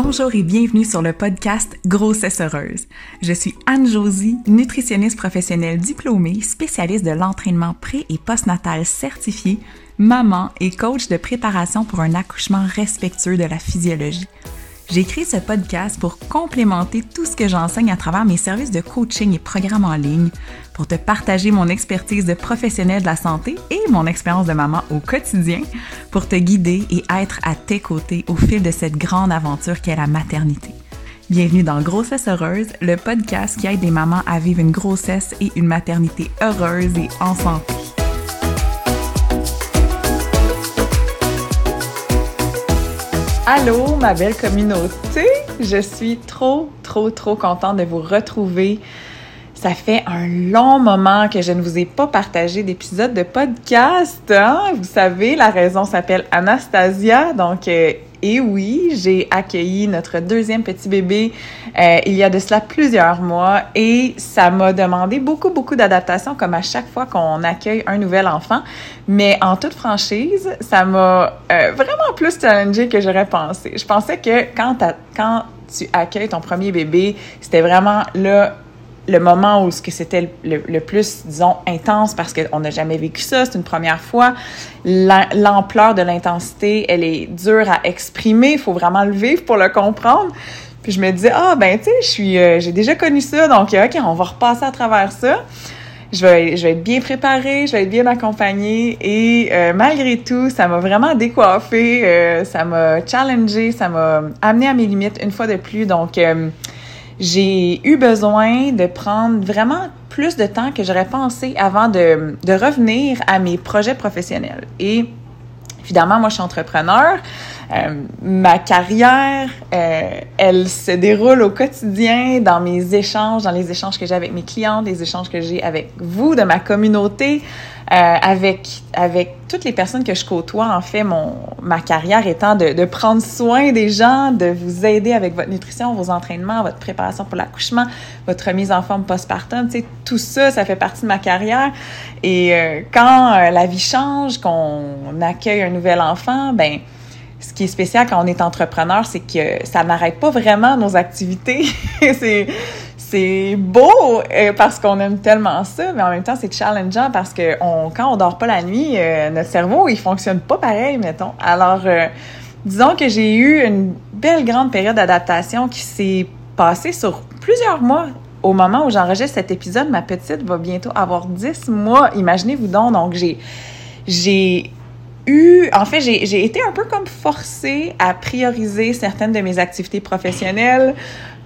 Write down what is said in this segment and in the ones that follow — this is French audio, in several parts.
Bonjour et bienvenue sur le podcast Grossesse heureuse. Je suis Anne-Josie, nutritionniste professionnelle diplômée, spécialiste de l'entraînement pré- et postnatal certifié, maman et coach de préparation pour un accouchement respectueux de la physiologie. J'ai ce podcast pour complémenter tout ce que j'enseigne à travers mes services de coaching et programmes en ligne, pour te partager mon expertise de professionnel de la santé et mon expérience de maman au quotidien, pour te guider et être à tes côtés au fil de cette grande aventure qu'est la maternité. Bienvenue dans Grossesse heureuse, le podcast qui aide les mamans à vivre une grossesse et une maternité heureuse et en santé. Allô, ma belle communauté! Je suis trop, trop, trop contente de vous retrouver. Ça fait un long moment que je ne vous ai pas partagé d'épisode de podcast. Hein? Vous savez, la raison s'appelle Anastasia. Donc, euh, et oui, j'ai accueilli notre deuxième petit bébé euh, il y a de cela plusieurs mois et ça m'a demandé beaucoup, beaucoup d'adaptation comme à chaque fois qu'on accueille un nouvel enfant. Mais en toute franchise, ça m'a euh, vraiment plus challengé que j'aurais pensé. Je pensais que quand, quand tu accueilles ton premier bébé, c'était vraiment là le moment où ce que c'était le, plus, disons, intense parce qu'on n'a jamais vécu ça, c'est une première fois. L'ampleur de l'intensité, elle est dure à exprimer, il faut vraiment le vivre pour le comprendre. Puis je me disais, ah ben tu sais, je euh, j'ai déjà connu ça, donc ok, on va repasser à travers ça. Je vais, je vais être bien préparée, je vais être bien accompagnée et euh, malgré tout, ça m'a vraiment décoiffée, euh, ça m'a challengée, ça m'a amené à mes limites une fois de plus. Donc j'ai eu besoin de prendre vraiment plus de temps que j'aurais pensé avant de, de, revenir à mes projets professionnels. Et évidemment, moi, je suis entrepreneur. Euh, ma carrière, euh, elle se déroule au quotidien dans mes échanges, dans les échanges que j'ai avec mes clients, les échanges que j'ai avec vous, de ma communauté, euh, avec avec toutes les personnes que je côtoie. En fait, mon ma carrière étant de, de prendre soin des gens, de vous aider avec votre nutrition, vos entraînements, votre préparation pour l'accouchement, votre remise en forme postpartum. Tu sais, tout ça, ça fait partie de ma carrière. Et quand la vie change, qu'on accueille un nouvel enfant, ben ce qui est spécial quand on est entrepreneur, c'est que ça n'arrête pas vraiment nos activités. c'est c'est beau euh, parce qu'on aime tellement ça, mais en même temps c'est challengeant parce que quand on dort pas la nuit, euh, notre cerveau il fonctionne pas pareil, mettons. Alors euh, disons que j'ai eu une belle grande période d'adaptation qui s'est passée sur plusieurs mois. Au moment où j'enregistre cet épisode, ma petite va bientôt avoir 10 mois. Imaginez-vous donc, donc j'ai j'ai en fait, j'ai été un peu comme forcée à prioriser certaines de mes activités professionnelles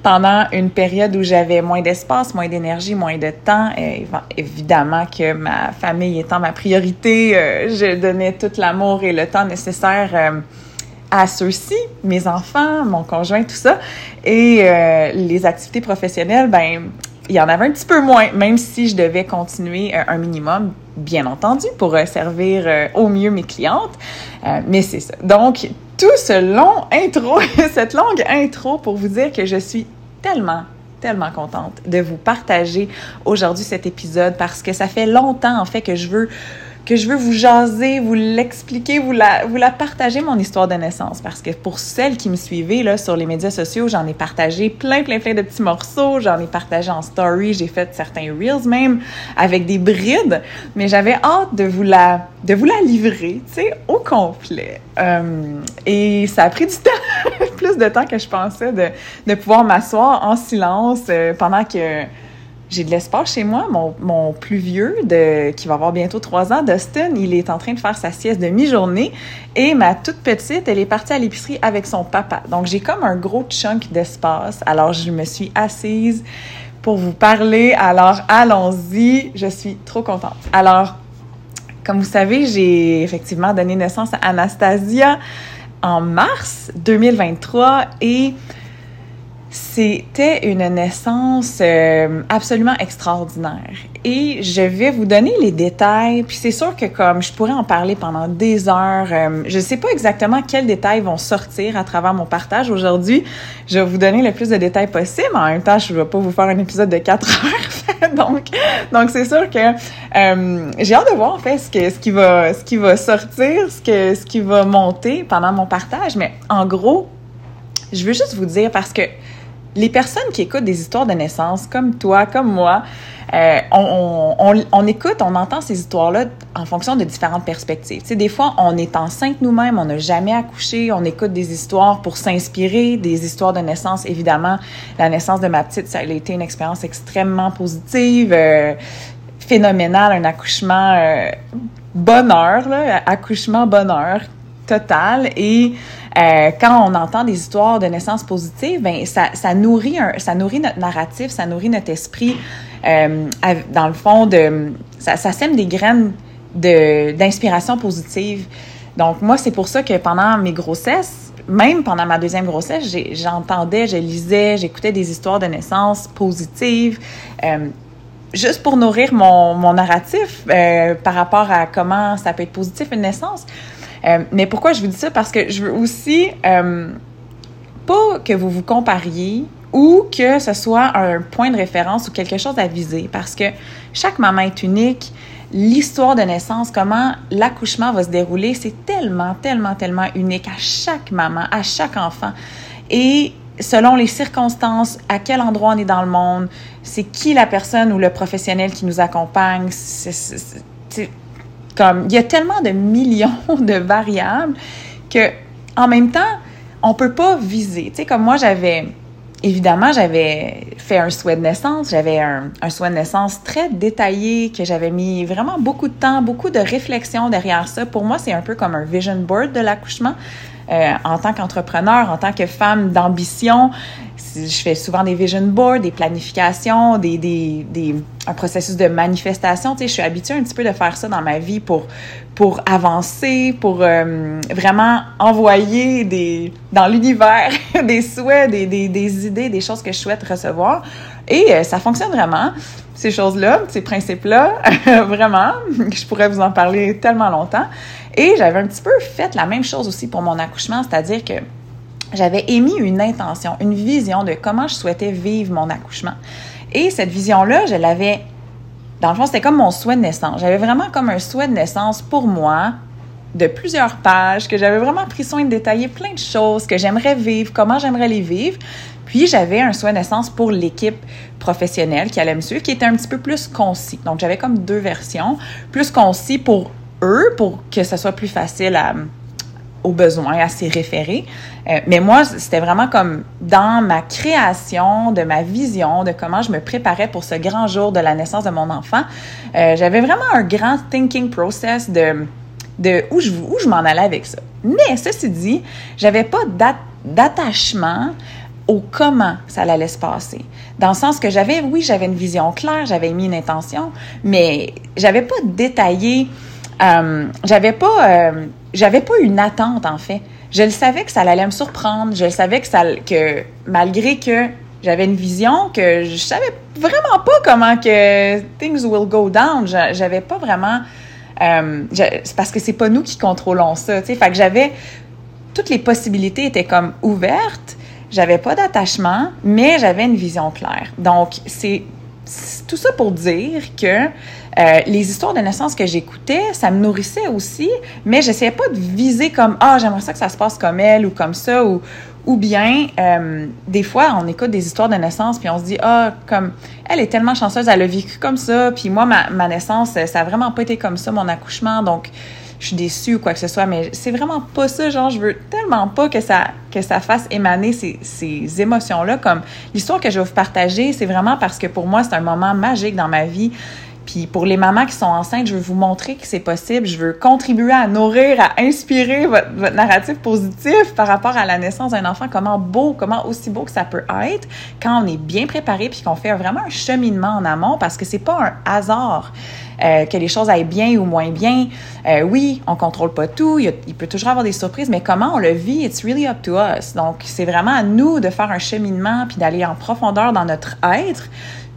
pendant une période où j'avais moins d'espace, moins d'énergie, moins de temps. Et évidemment que ma famille étant ma priorité, euh, je donnais tout l'amour et le temps nécessaire euh, à ceux-ci, mes enfants, mon conjoint, tout ça. Et euh, les activités professionnelles, ben il y en avait un petit peu moins, même si je devais continuer un minimum, bien entendu, pour servir au mieux mes clientes. mais c'est ça. Donc, tout ce long intro, cette longue intro pour vous dire que je suis tellement tellement contente de vous partager aujourd'hui cet épisode parce que ça fait longtemps en fait que je veux que je veux vous jaser, vous l'expliquer, vous la, vous la partager mon histoire de naissance. Parce que pour celles qui me suivaient là, sur les médias sociaux, j'en ai partagé plein, plein, plein de petits morceaux. J'en ai partagé en story. J'ai fait certains reels même avec des brides. Mais j'avais hâte de vous la, de vous la livrer, tu sais, au complet. Euh, et ça a pris du temps, plus de temps que je pensais de, de pouvoir m'asseoir en silence euh, pendant que j'ai de l'espace chez moi. Mon, mon, plus vieux, de, qui va avoir bientôt trois ans, Dustin, il est en train de faire sa sieste de mi-journée. Et ma toute petite, elle est partie à l'épicerie avec son papa. Donc, j'ai comme un gros chunk d'espace. Alors, je me suis assise pour vous parler. Alors, allons-y. Je suis trop contente. Alors, comme vous savez, j'ai effectivement donné naissance à Anastasia en mars 2023 et c'était une naissance euh, absolument extraordinaire. Et je vais vous donner les détails. Puis c'est sûr que comme je pourrais en parler pendant des heures, euh, je ne sais pas exactement quels détails vont sortir à travers mon partage aujourd'hui. Je vais vous donner le plus de détails possible. En même temps, je ne vais pas vous faire un épisode de quatre heures. donc, donc c'est sûr que euh, j'ai hâte de voir en fait ce, que, ce qui va, ce qui va sortir, ce que, ce qui va monter pendant mon partage. Mais en gros, je veux juste vous dire parce que les personnes qui écoutent des histoires de naissance, comme toi, comme moi, euh, on, on, on, écoute, on entend ces histoires-là en fonction de différentes perspectives. Tu sais, des fois, on est enceinte nous-mêmes, on n'a jamais accouché, on écoute des histoires pour s'inspirer, des histoires de naissance. Évidemment, la naissance de ma petite, ça a été une expérience extrêmement positive, euh, phénoménale, un accouchement euh, bonheur, là, accouchement bonheur total. Et euh, quand on entend des histoires de naissance positive, ben ça, nourrit un, ça nourrit notre narratif, ça nourrit notre esprit. Euh, dans le fond, de, ça, sème des graines de d'inspiration positive. Donc moi, c'est pour ça que pendant mes grossesses, même pendant ma deuxième grossesse, j'entendais, je lisais, j'écoutais des histoires de naissance positives. Euh, juste pour nourrir mon, mon narratif par rapport à comment ça peut être positif une naissance. Euh, mais pourquoi je vous dis ça? Parce que je veux aussi euh, pas que vous vous compariez ou que ce soit un point de référence ou quelque chose à viser. Parce que chaque maman est unique. L'histoire de naissance, comment l'accouchement va se dérouler, c'est tellement, tellement, tellement unique à chaque maman, à chaque enfant. Et selon les circonstances, à quel endroit on est dans le monde, c'est qui la personne ou le professionnel qui nous accompagne. C'est comme il y a tellement de millions de variables que en même temps, on peut pas viser. Tu sais, comme moi, j'avais évidemment, j'avais fait un souhait de naissance. J'avais un, un, souhait de naissance très détaillé que j'avais mis vraiment beaucoup de temps, beaucoup de réflexion derrière ça. Pour moi, c'est un peu comme un vision board de l'accouchement. Euh, en tant qu'entrepreneur, en tant que femme d'ambition, je fais souvent des vision boards, des planifications, des, des, des, un processus de manifestation. Tu sais, je suis habituée un petit peu de faire ça dans ma vie pour, pour avancer, pour euh, vraiment envoyer des, dans l'univers des souhaits, des, des, des, idées, des choses que je souhaite recevoir. Et euh, ça fonctionne vraiment, ces choses-là, ces principes-là, vraiment. Je pourrais vous en parler tellement longtemps. Et j'avais un petit peu fait la même chose aussi pour mon accouchement, c'est-à-dire que j'avais émis une intention, une vision de comment je souhaitais vivre mon accouchement. Et cette vision-là, je l'avais, dans le fond, c'était comme mon souhait de naissance. J'avais vraiment comme un souhait de naissance pour moi, de plusieurs pages, que j'avais vraiment pris soin de détailler plein de choses que j'aimerais vivre, comment j'aimerais les vivre. Puis j'avais un souhait de naissance pour l'équipe professionnelle qui allait me suivre, qui était un petit peu plus concis. Donc j'avais comme deux versions, plus concis pour eux pour que ce soit plus facile à, aux besoins, à s'y référer. Euh, mais moi, c'était vraiment comme dans ma création, de ma vision, de comment je me préparais pour ce grand jour de la naissance de mon enfant. Euh, j'avais vraiment un grand thinking process de, de où je, où je m'en allais avec ça. Mais ceci dit, j'avais pas d'attachement au comment ça allait se passer. Dans le sens que j'avais, oui, j'avais une vision claire, j'avais mis une intention, mais j'avais pas détaillé euh, j'avais pas, euh, j'avais pas une attente en fait. Je le savais que ça allait me surprendre. Je le savais que ça, que malgré que j'avais une vision que je savais vraiment pas comment que things will go down. J'avais pas vraiment, euh, c'est parce que c'est pas nous qui contrôlons ça. Fait que j'avais toutes les possibilités étaient comme ouvertes. J'avais pas d'attachement, mais j'avais une vision claire. Donc c'est tout ça pour dire que euh, les histoires de naissance que j'écoutais, ça me nourrissait aussi, mais j'essayais pas de viser comme ah j'aimerais ça que ça se passe comme elle ou comme ça ou ou bien euh, des fois on écoute des histoires de naissance puis on se dit ah comme elle est tellement chanceuse elle a vécu comme ça puis moi ma, ma naissance ça a vraiment pas été comme ça mon accouchement donc je suis déçue ou quoi que ce soit, mais c'est vraiment pas ça. Genre, je veux tellement pas que ça, que ça fasse émaner ces, ces émotions-là. Comme l'histoire que je vais vous partager, c'est vraiment parce que pour moi, c'est un moment magique dans ma vie. Puis pour les mamans qui sont enceintes, je veux vous montrer que c'est possible. Je veux contribuer à nourrir, à inspirer votre, votre narratif positif par rapport à la naissance d'un enfant. Comment beau, comment aussi beau que ça peut être quand on est bien préparé puis qu'on fait vraiment un cheminement en amont parce que c'est pas un hasard. Euh, que les choses aillent bien ou moins bien. Euh, oui, on contrôle pas tout, il, il, peut toujours avoir des surprises, mais comment on le vit, it's really up to us. Donc, c'est vraiment à nous de faire un cheminement puis d'aller en profondeur dans notre être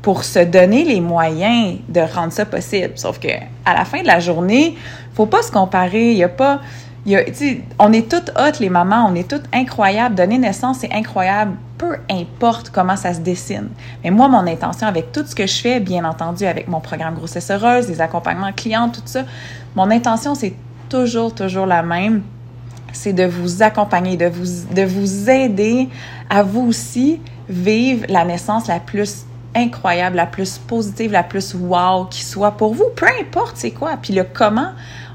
pour se donner les moyens de rendre ça possible. Sauf que à la fin de la journée, faut pas se comparer. Y a pas, y a, on est toutes hautes les mamans, on est toutes incroyables. Donner naissance, c'est incroyable, peu importe comment ça se dessine. Mais moi, mon intention avec tout ce que je fais, bien entendu, avec mon programme grossesse heureuse, les accompagnements clients, tout ça, mon intention c'est toujours, toujours la même c'est de vous accompagner, de vous, de vous aider à vous aussi vivre la naissance la plus incroyable, la plus positive, la plus wow qui soit pour vous, peu importe c'est quoi. Puis le comment,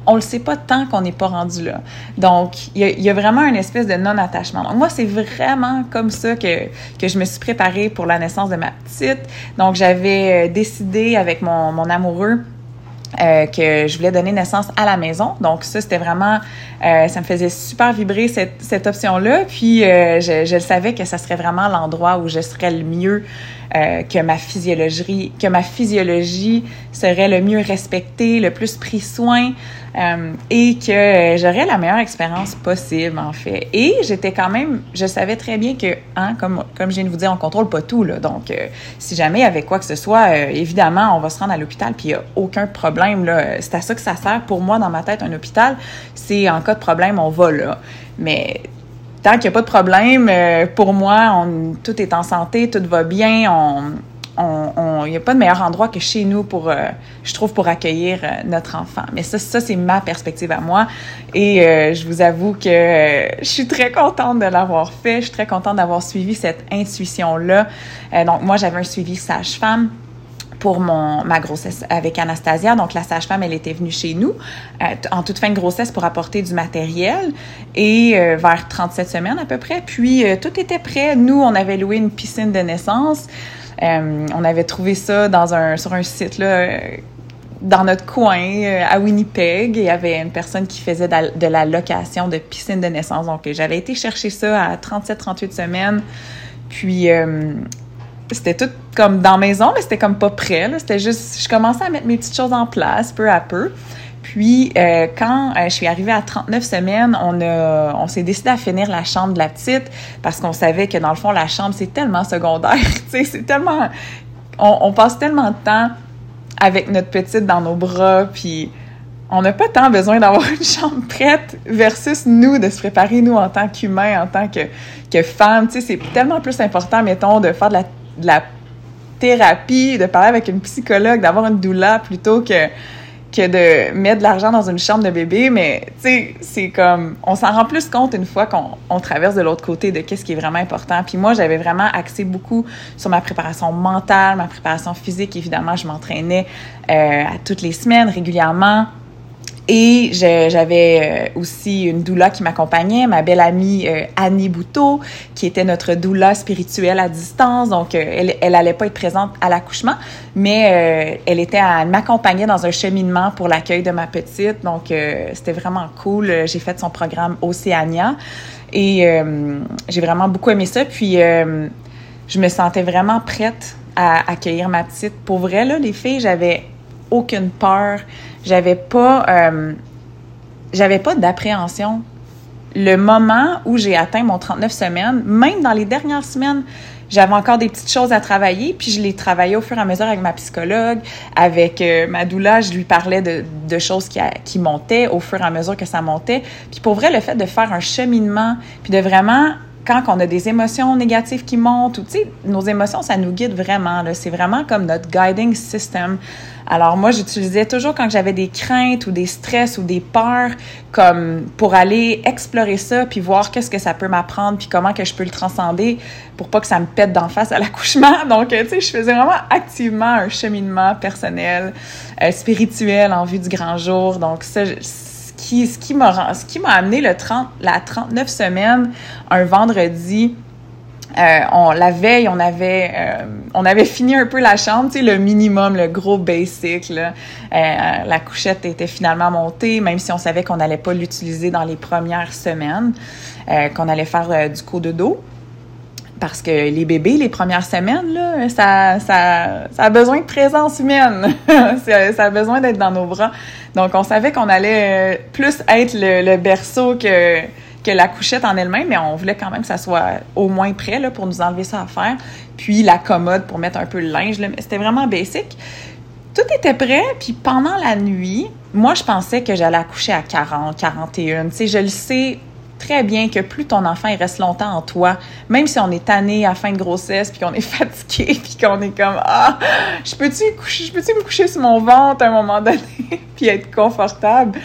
on le sait pas tant qu'on n'est pas rendu là. Donc, il y, a vraiment une espèce de non-attachement. Donc, moi, c'est vraiment comme ça que, je me suis préparée pour la naissance de ma petite. Donc, j'avais euh, décidé avec mon amoureux euh, que je voulais donner naissance à la maison. Donc ça, c'était vraiment, euh, ça me faisait super vibrer cette, cette option-là. Puis euh, je, je savais que ça serait vraiment l'endroit où je serais le mieux euh, que ma physiologie, que ma physiologie serait le mieux respectée, le plus pris soin euh, et que j'aurais la meilleure expérience possible en fait. Et j'étais quand même, je savais très bien que, hein, comme comme je viens de vous dire, on contrôle pas tout là. Donc euh, si jamais avait quoi que ce soit, évidemment, on va se rendre à l'hôpital puis il y a aucun problème là. C'est à ça que ça sert pour moi dans ma tête un hôpital. C'est en cas de problème, on va là. Mais tant qu'il n'y a pas de problème, euh, pour moi, on, tout est en santé, tout va bien. On, il n'y a pas de meilleur endroit que chez nous pour, euh, je trouve, pour accueillir euh, notre enfant. Mais ça, ça c'est ma perspective à moi. Et je vous avoue que je suis très contente de l'avoir fait. Je suis très contente d'avoir suivi cette intuition-là. donc, moi, j'avais un suivi sage-femme pour mon, ma grossesse avec Anastasia. Donc, la sage-femme, elle était venue chez nous euh, en toute fin de grossesse pour apporter du matériel et euh, vers 37 semaines à peu près. Puis, euh, tout était prêt. Nous, on avait loué une piscine de naissance. On avait trouvé ça dans un, sur un site, dans notre coin à Winnipeg, il y avait une personne qui faisait de la location de piscine de naissance. Donc, j'avais été chercher ça à 37-38 semaines. Puis, c'était tout comme dans maison, mais c'était comme pas prêt. C'était juste, je commençais à mettre mes petites choses en place peu à peu. Puis euh, quand euh, je suis arrivée à 39 semaines, on a, on s'est décidé à finir la chambre de la petite parce qu'on savait que dans le fond la chambre c'est tellement secondaire, tu c'est tellement, on, on, passe tellement de temps avec notre petite dans nos bras, puis on n'a pas tant besoin d'avoir une chambre prête versus nous de se préparer nous en tant qu'humains, en tant que que femmes, tu sais, c'est tellement plus important, mettons, de faire de la de la thérapie, de parler avec une psychologue, d'avoir une doula plutôt que que de mettre de l'argent dans une chambre de bébé, mais tu sais, c'est comme, on s'en rend plus compte une fois qu'on on traverse de l'autre côté de qu'est-ce qui est vraiment important. Puis moi, j'avais vraiment axé beaucoup sur ma préparation mentale, ma préparation physique. Évidemment, je m'entraînais euh, toutes les semaines, régulièrement. Et j'avais euh, aussi une doula qui m'accompagnait, ma belle amie euh, Annie Bouteau, qui était notre doula spirituelle à distance. Donc, euh, elle, elle allait pas être présente à l'accouchement, mais elle était à m'accompagner dans un cheminement pour l'accueil de ma petite. Donc, c'était vraiment cool. J'ai fait son programme Océania et j'ai vraiment beaucoup aimé ça. Puis, je me sentais vraiment prête à accueillir ma petite. Pour vrai, là, les filles, j'avais aucune peur j'avais pas, euh, j'avais pas d'appréhension. Le moment où j'ai atteint mon 39 semaines, même dans les dernières semaines, j'avais encore des petites choses à travailler, puis je les travaillais au fur et à mesure avec ma psychologue, avec euh, ma doula, je lui parlais de, choses qui, qui montaient au fur et à mesure que ça montait. Puis pour vrai, le fait de faire un cheminement, puis de vraiment quand on a des émotions négatives qui montent, ou tu sais, nos émotions, ça nous guide vraiment. C'est vraiment comme notre guiding system. Alors moi, j'utilisais toujours quand j'avais des craintes ou des stress ou des peurs, comme pour aller explorer ça, puis voir qu'est-ce que ça peut m'apprendre, puis comment que je peux le transcender pour pas que ça me pète d'en face à l'accouchement. Donc, tu sais, je faisais vraiment activement un cheminement personnel, euh, spirituel en vue du grand jour. Donc ça, qui ce qui m'a amené le 30 la 39 semaines un vendredi euh, on, la veille, on avait, euh, on avait fini un peu la chambre, le minimum, le gros basic. Euh, la couchette était finalement montée, même si on savait qu'on n'allait pas l'utiliser dans les premières semaines, qu'on allait faire du coup de dos parce que les bébés, les premières semaines, là, ça, ça, ça a besoin de présence humaine. ça, a besoin d'être dans nos bras. Donc, on savait qu'on allait euh, plus être le, berceau que, que la couchette en elle-même, mais on voulait quand même que ça soit au moins prêt là, pour nous enlever ça à faire. Puis la commode pour mettre un peu le linge. C'était vraiment basic. Tout était prêt, puis pendant la nuit, moi, je pensais que j'allais accoucher à 40, 41. Tu sais, je le sais très bien que plus ton enfant il reste longtemps en toi, même si on est tanné à fin de grossesse, puis qu'on est fatigué, puis qu'on est comme ah, je peux-tu je peux-tu me coucher sur mon ventre à un moment donné, puis être confortable.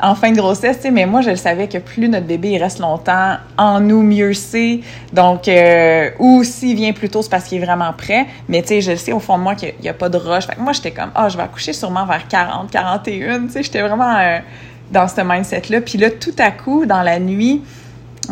en fin de grossesse, tu sais, mais moi, je le savais que plus notre bébé il reste longtemps en nous, mieux c'est. Donc, euh, ou s'il vient plus tôt, c'est parce qu'il est vraiment prêt. Mais tu sais, je sais au fond de moi qu'il n'y a, pas de rush. Fait que moi, j'étais comme, ah, je vais accoucher sûrement vers 40, 41. Tu sais, j'étais vraiment euh, dans ce mindset-là. Puis là, tout à coup, dans la nuit,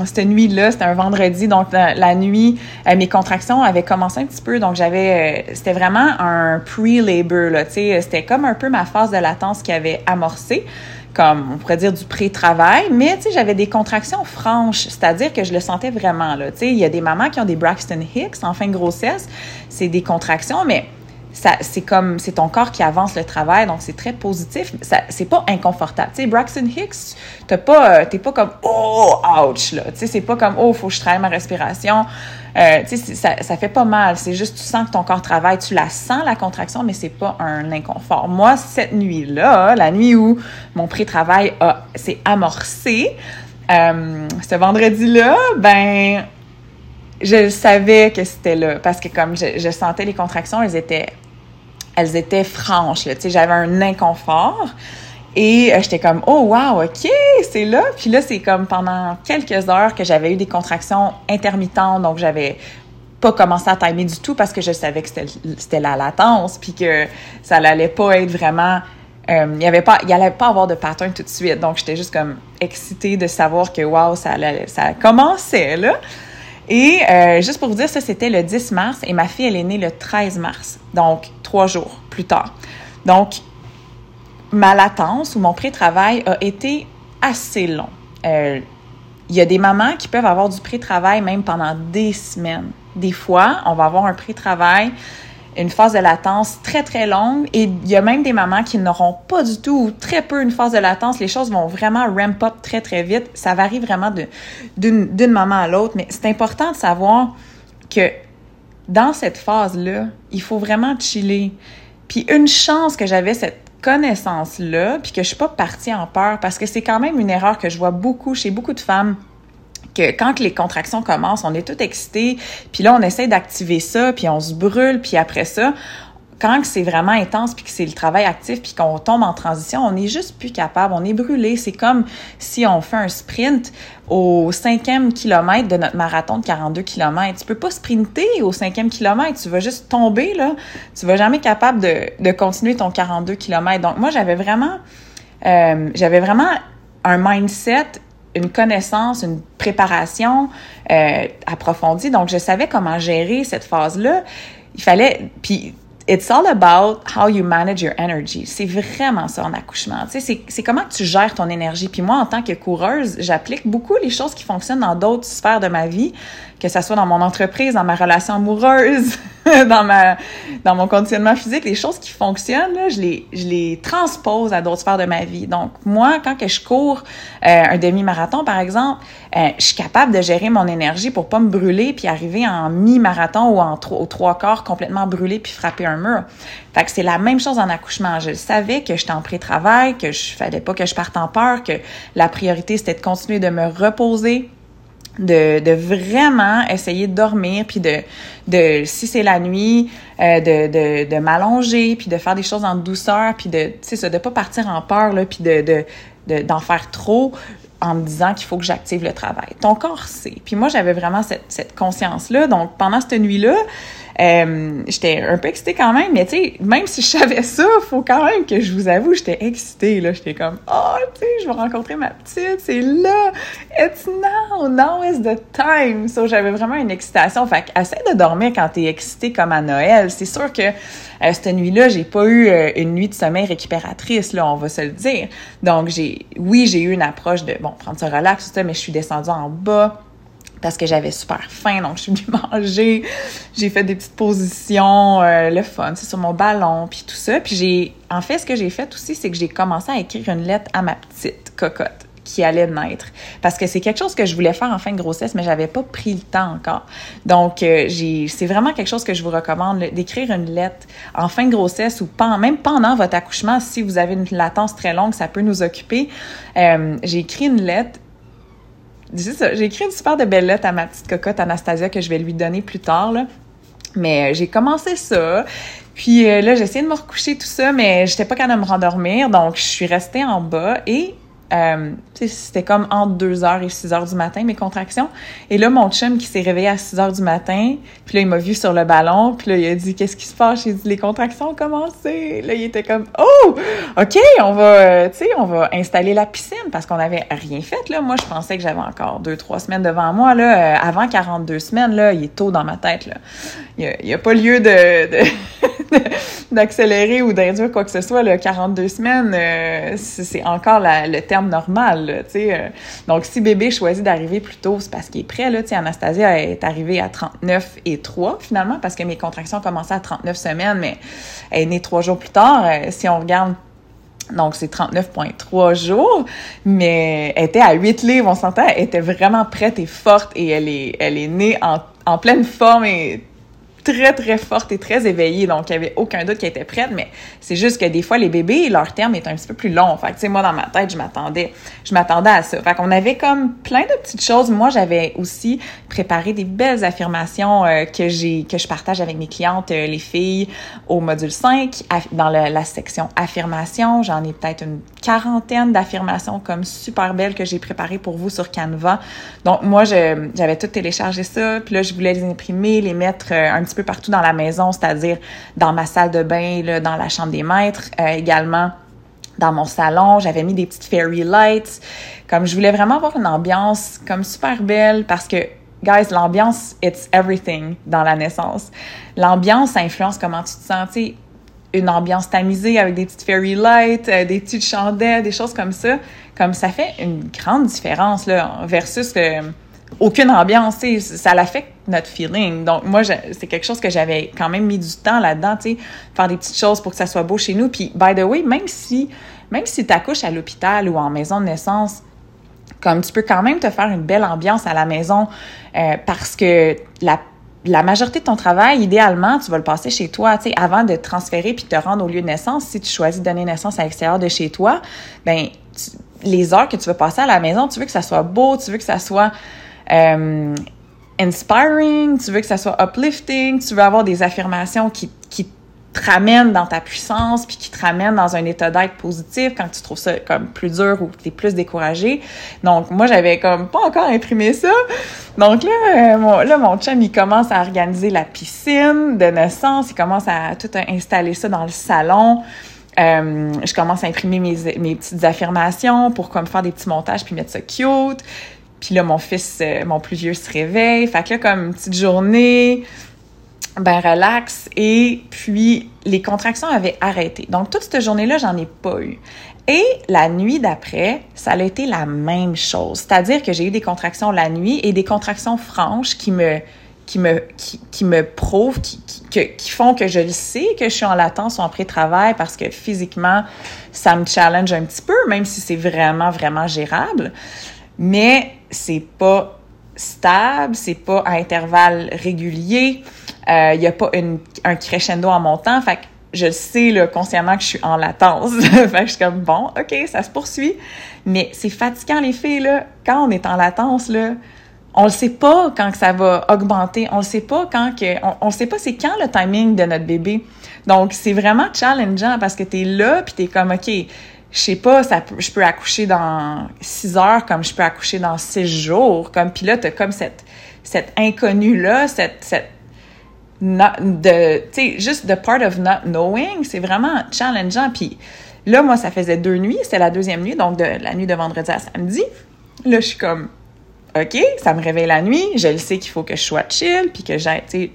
cette nuit-là, c'était un vendredi, donc la, nuit, euh, mes contractions avaient commencé un petit peu, donc j'avais, euh, c'était vraiment un pre-labor, là, tu sais, c'était comme un peu ma phase de latence qui avait amorcé, comme on pourrait dire du pré-travail, mais tu sais, j'avais des contractions franches, c'est-à-dire que je le sentais vraiment, là, tu sais, il y a des mamans qui ont des Braxton Hicks en fin de grossesse, c'est des contractions, mais c'est comme c'est ton corps qui avance le travail donc c'est très positif ça c'est pas inconfortable. Tu sais Braxton Hicks t'as pas euh, t'es pas comme oh ouch là. Tu sais c'est pas comme oh faut que je travaille ma respiration. Euh, tu sais ça, ça fait pas mal. C'est juste tu sens que ton corps travaille tu la sens la contraction mais c'est pas un inconfort. Moi cette nuit là la nuit où mon pré-travail s'est amorcé euh, ce vendredi là ben je savais que c'était là parce que comme je, je, sentais les contractions, elles étaient elles étaient franches. Tu sais, j'avais un inconfort. Et euh, j'étais comme, oh wow, ok, c'est là. Puis là, c'est comme pendant quelques heures que j'avais eu des contractions intermittentes, donc j'avais pas commencé à timer du tout parce que je savais que c'était la latence, puis que ça n'allait pas être vraiment, euh, il y avait pas, il allait pas avoir de pattern tout de suite. Donc j'étais juste comme excitée de savoir que wow, ça allait, ça commençait là. Et euh, juste pour vous dire, ça, c'était le 10 mars et ma fille, elle est née le 13 mars, donc trois jours plus tard. Donc, ma latence ou mon pré-travail a été assez long. Euh, il y a des mamans qui peuvent avoir du pré-travail même pendant des semaines. Des fois, on va avoir un pré-travail une phase de latence très, très longue. Et il y a même des mamans qui n'auront pas du tout ou très peu une phase de latence. Les choses vont vraiment ramp up très, très vite. Ça varie vraiment d'une maman à l'autre. Mais c'est important de savoir que dans cette phase-là, il faut vraiment chiller. Puis une chance que j'avais cette connaissance-là, puis que je suis pas partie en peur, parce que c'est quand même une erreur que je vois beaucoup chez beaucoup de femmes que quand les contractions commencent, on est tout excité, puis là on essaie d'activer ça, puis on se brûle, puis après ça, quand c'est vraiment intense puis que c'est le travail actif puis qu'on tombe en transition, on est juste plus capable, on est brûlé. C'est comme si on fait un sprint au cinquième kilomètre de notre marathon de 42 kilomètres. Tu peux pas sprinter au cinquième kilomètre, tu vas juste tomber là. Tu vas jamais capable de, continuer ton 42 kilomètres. Donc moi j'avais vraiment, euh, j'avais vraiment un mindset une connaissance, une préparation euh, approfondie. Donc, je savais comment gérer cette phase-là. Il fallait, It's all about how you manage your energy. C'est vraiment ça en accouchement. Tu c'est comment tu gères ton énergie. Puis moi, en tant que coureuse, j'applique beaucoup les choses qui fonctionnent dans d'autres sphères de ma vie, que ce soit dans mon entreprise, dans ma relation amoureuse, dans ma dans mon conditionnement physique, les choses qui fonctionnent, là, je les je les transpose à d'autres sphères de ma vie. Donc moi, quand que je cours euh, un demi-marathon par exemple, euh, je suis capable de gérer mon énergie pour pas me brûler puis arriver en mi-marathon ou en trois, trois quarts complètement brûlé puis frapper un mur. Fait que c'est la même chose en accouchement. Je savais que j'étais en pré-travail, que je fallait pas que je parte en peur, que la priorité c'était de continuer de me reposer de, de vraiment essayer de dormir, puis de, de si c'est la nuit, euh, de, de, de m'allonger, puis de faire des choses en douceur, puis de, tu sais, de pas partir en peur, là, puis de, de, d'en faire trop en me disant qu'il faut que j'active le travail. Ton corps sait. Puis moi, j'avais vraiment cette, cette conscience-là. Donc, pendant cette nuit-là, euh, j'étais un peu excitée quand même, mais tu sais, même si je savais ça, faut quand même que je vous avoue, j'étais excitée, là. J'étais comme, oh, tu sais, je vais rencontrer ma petite, c'est là, it's now, now is the time. So, j'avais vraiment une excitation. Fait essaie de dormir quand t'es excitée comme à Noël. C'est sûr que euh, cette nuit-là, j'ai pas eu euh, une nuit de sommeil récupératrice, là, on va se le dire. Donc, j'ai, oui, j'ai eu une approche de, bon, prendre ça relax, tout ça, mais je suis descendue en bas parce que j'avais super faim, donc je suis venue manger. J'ai fait des petites positions, euh, le fun, c'est sur mon ballon, puis tout ça. Puis j'ai, en fait, ce que j'ai fait aussi, c'est que j'ai commencé à écrire une lettre à ma petite cocotte qui allait naître parce que c'est quelque chose que je voulais faire en fin de grossesse mais j'avais pas pris le temps encore donc euh, c'est vraiment quelque chose que je vous recommande d'écrire une lettre en fin de grossesse ou même pendant votre accouchement si vous avez une latence très longue ça peut nous occuper euh, j'ai écrit une lettre j'ai écrit une super de belle lettre à ma petite cocotte Anastasia que je vais lui donner plus tard. Mais euh, j'ai commencé ça. Puis euh, là, j'ai essayé de me recoucher tout ça, mais j'étais pas capable de me rendormir. Donc, je suis restée en bas et Euh, c'était comme entre 2h et 6h du matin, mes contractions. Et là, mon chum qui s'est réveillé à 6h du matin, puis là, il m'a vu sur le ballon, puis là, il a dit « Qu'est-ce qui se passe? » J'ai dit « Les contractions ont commencé. » Là, il était comme « Oh! OK, on va, euh, on va installer la piscine, parce qu'on n'avait rien fait, là. Moi, je pensais que j'avais encore 2-3 semaines devant moi, là. Euh, avant 42 semaines, là, il est tôt dans ma tête, là. Il n'y a, pas lieu de... d'accélérer ou d'induire quoi que ce soit, le 42 semaines, c'est encore le terme normal, tu. Euh. donc, si bébé choisit d'arriver plus tôt, c'est parce qu'il est prêt, là, tu. Anastasia est arrivée à 39 et 3, finalement, parce que mes contractions commençaient à 39 semaines, mais elle est née trois jours plus tard. Euh, si on regarde donc, c'est 39,3 jours, mais elle était à 8 livres, on s'entend, elle était vraiment prête et forte et elle est, elle est née en, en pleine forme et très, très forte et très éveillée. Donc, il n'y avait aucun doute qu'elle était prête, mais c'est juste que des fois, les bébés, leur terme est un petit peu plus long. Fait que, tu sais, moi, dans ma tête, je m'attendais, je m'attendais à ça. Fait qu'on avait comme plein de petites choses. Moi, j'avais aussi préparé des belles affirmations euh, que j'ai, que je partage avec mes clientes, euh, les filles, au module 5, dans la section affirmations. J'en ai peut-être une quarantaine d'affirmations comme super belles que j'ai préparées pour vous sur Canva. Donc, moi, j'avais tout téléchargé ça, puis là, je voulais les imprimer, les mettre euh, un petit peu partout dans la maison, c'est-à-dire dans ma salle de bain, là, dans la chambre des maîtres, euh, également dans mon salon, j'avais mis des petites fairy lights. Comme je voulais vraiment avoir une ambiance comme super belle parce que guys, l'ambiance it's everything dans la naissance. L'ambiance influence comment tu te sens, tu une ambiance tamisée avec des petites fairy lights, euh, des petites chandelles, des choses comme ça. Comme ça fait une grande différence là versus que aucune ambiance, ça l'affecte notre feeling. Donc, moi, c'est quelque chose que j'avais quand même mis du temps là-dedans, tu sais, faire des petites choses pour que ça soit beau chez nous. Puis, by the way, même si, même si tu accouches à l'hôpital ou en maison de naissance, comme tu peux quand même te faire une belle ambiance à la maison euh, parce que la la majorité de ton travail, idéalement, tu vas le passer chez toi, tu sais, avant de te transférer puis te rendre au lieu de naissance. Si tu choisis de donner naissance à l'extérieur de chez toi, ben les heures que tu veux passer à la maison, tu veux que ça soit beau, tu veux que ça soit euh, inspiring, tu veux que ça soit uplifting, tu veux avoir des affirmations qui, qui te ramènent dans ta puissance, puis qui te ramènent dans un état d'être positif quand tu trouves ça comme plus dur ou que tu es plus découragé. Donc, moi, j'avais comme pas encore imprimé ça. Donc là, euh, mon, là, mon chum, il commence à organiser la piscine de naissance, il commence à tout installer ça dans le salon. Euh, je commence à imprimer mes, mes petites affirmations pour comme faire des petits montages puis mettre ça cute. Puis là, mon fils, euh, mon plus vieux, se réveille. Fait que là, comme une petite journée, ben relax. Et puis, les contractions avaient arrêté. Donc, toute cette journée-là, j'en ai pas eu. Et la nuit d'après, ça a été la même chose. C'est-à-dire que j'ai eu des contractions la nuit et des contractions franches qui me qui me qui, qui me prouvent qui, qui, qui font que je le sais que je suis en latence ou en pré-travail parce que physiquement ça me challenge un petit peu même si c'est vraiment vraiment gérable mais c'est pas stable, c'est pas à intervalles réguliers, il euh, n'y a pas un crescendo en montant, fait que je sais là, consciemment que je suis en latence. fait que je suis comme bon, ok, ça se poursuit, mais c'est fatigant les filles là. Quand on est en latence là, on le sait pas quand ça va augmenter, on le sait pas quand que, on, on sait pas c'est quand le timing de notre bébé. Donc c'est vraiment challengeant parce que tu es là puis tu es comme ok je sais pas, ça je peux accoucher dans six heures comme je peux accoucher dans six jours. Comme, puis là, t'as comme cette, cette inconnue-là, cette, cette de, tu sais, juste the part of not knowing, c'est vraiment challengeant. Puis là, moi, ça faisait deux nuits, c'était la deuxième nuit, donc de la nuit de vendredi à samedi. Là, je suis comme, OK, ça me réveille la nuit, je le sais qu'il faut que je sois chill, puis que j'ai, tu sais,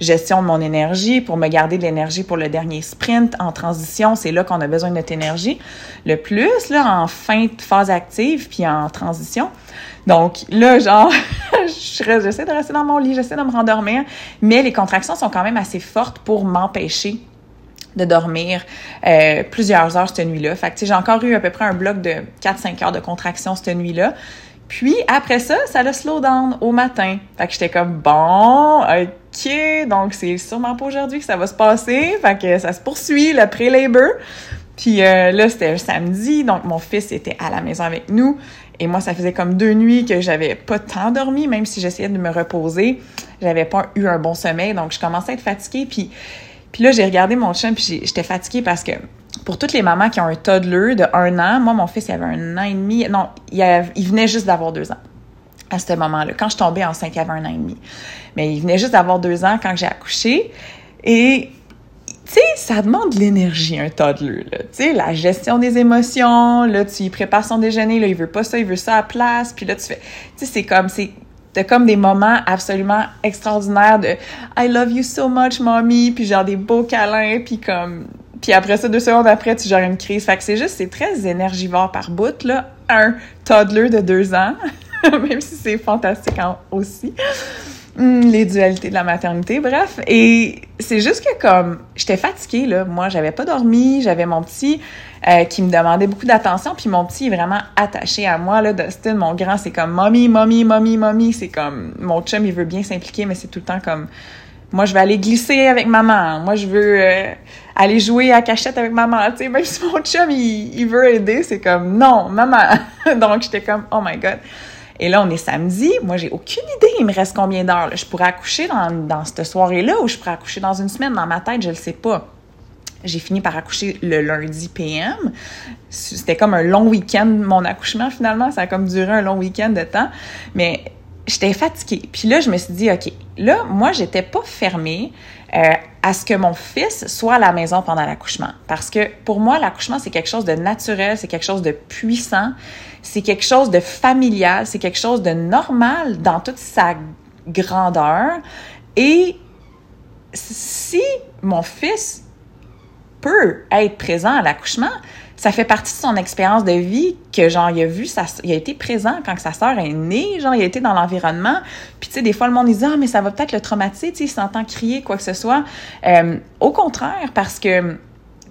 gestion de mon énergie pour me garder de l'énergie pour le dernier sprint en transition. C'est là qu'on a besoin de notre énergie le plus, là, en fin de phase active puis en transition. Donc là, genre, j'essaie de rester dans mon lit, j'essaie de me rendormir, mais les contractions sont quand même assez fortes pour m'empêcher de dormir euh, plusieurs heures cette nuit-là. Fait que j'ai encore eu à peu près un bloc de 4-5 heures de contraction cette nuit-là. Puis après ça, ça le slow down au matin. Fait que j'étais comme bon, donc c'est sûrement pas aujourd'hui que ça va se passer. Fait que ça se poursuit le pré-labor. Puis euh, là, c'était un samedi, donc mon fils était à la maison avec nous. Et moi, ça faisait comme deux nuits que j'avais pas tant dormi, même si j'essayais de me reposer. J'avais pas eu un bon sommeil, donc je commençais à être fatiguée. Puis, puis là, j'ai regardé mon chum, puis j'étais fatiguée parce que pour toutes les mamans qui ont un toddler de un an, moi, mon fils, il avait un an et demi. Non, il, il venait juste d'avoir deux ans à ce moment-là. Quand je tombais enceinte, il avait un an et demi. Mais il venait juste d'avoir deux ans quand j'ai accouché. Et tu sais, ça demande de l'énergie, un toddler. Tu sais, la gestion des émotions, là, tu y prépares son déjeuner, là, il veut pas ça, il veut ça à place, puis là, tu fais... Tu sais, c'est comme, c'est... T'as comme des moments absolument extraordinaires de « I love you so much, mommy », puis genre des beaux câlins, puis comme... Puis après ça, deux secondes après, tu gères une crise. Fait que c'est juste, c'est très énergivore par bout, là. Un toddler de deux ans, même si c'est fantastique aussi. Hmm, les dualités de la maternité, bref. Et c'est juste que comme j'étais fatiguée là, moi j'avais pas dormi, j'avais mon petit euh, qui me demandait beaucoup d'attention, puis mon petit est vraiment attaché à moi là. Dustin, mon grand, c'est comme mommy, mommy, mommy, mommy. C'est comme mon chum, il veut bien s'impliquer, mais c'est tout le temps comme moi je vais aller glisser avec maman, moi je veux euh, aller jouer à cachette avec maman. Tu sais, même si mon chum il, il veut aider, c'est comme non, maman. Donc j'étais comme oh my god. Et là, on est samedi. Moi, j'ai aucune idée. Il me reste combien d'heures. Je pourrais accoucher dans, cette soirée-là ou je pourrais accoucher dans une semaine. Dans ma tête, je le sais pas. J'ai fini par accoucher le lundi PM. C'était comme un long week-end, mon accouchement, finalement. Ça a comme duré un long week-end de temps. Mais j'étais fatiguée. Puis là, je me suis dit, OK, là, moi, j'étais pas fermée euh, à ce que mon fils soit à la maison pendant l'accouchement. Parce que pour moi, l'accouchement, c'est quelque chose de naturel, c'est quelque chose de puissant, c'est quelque chose de familial, c'est quelque chose de normal dans toute sa grandeur. Et si mon fils peut être présent à l'accouchement, ça fait partie de son expérience de vie que genre il a vu ça il a été présent quand sa sœur est née genre il a été dans l'environnement. Puis tu sais des fois le monde dit ah mais ça va peut-être le traumatiser tu sais il s'entend crier quoi que ce soit. Euh, au contraire parce que tu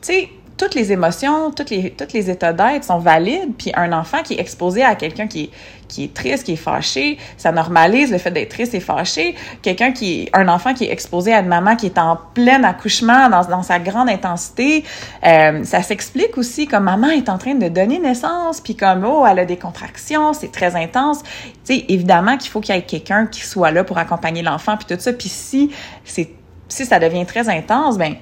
sais toutes les émotions, toutes les, tous les états d'être sont valides, puis un enfant qui est exposé à quelqu'un qui est, qui est triste, qui est fâché, ça normalise le fait d'être triste et fâché. Quelqu'un qui, un enfant qui est exposé à une maman qui est en plein accouchement, dans, dans sa grande intensité, euh, ça s'explique aussi comme maman est en train de donner naissance, puis comme, oh, elle a des contractions, c'est très intense. Tu sais, évidemment qu'il faut qu'il y ait quelqu'un qui soit là pour accompagner l'enfant, puis tout ça. Puis si c'est si ça devient très intense, ben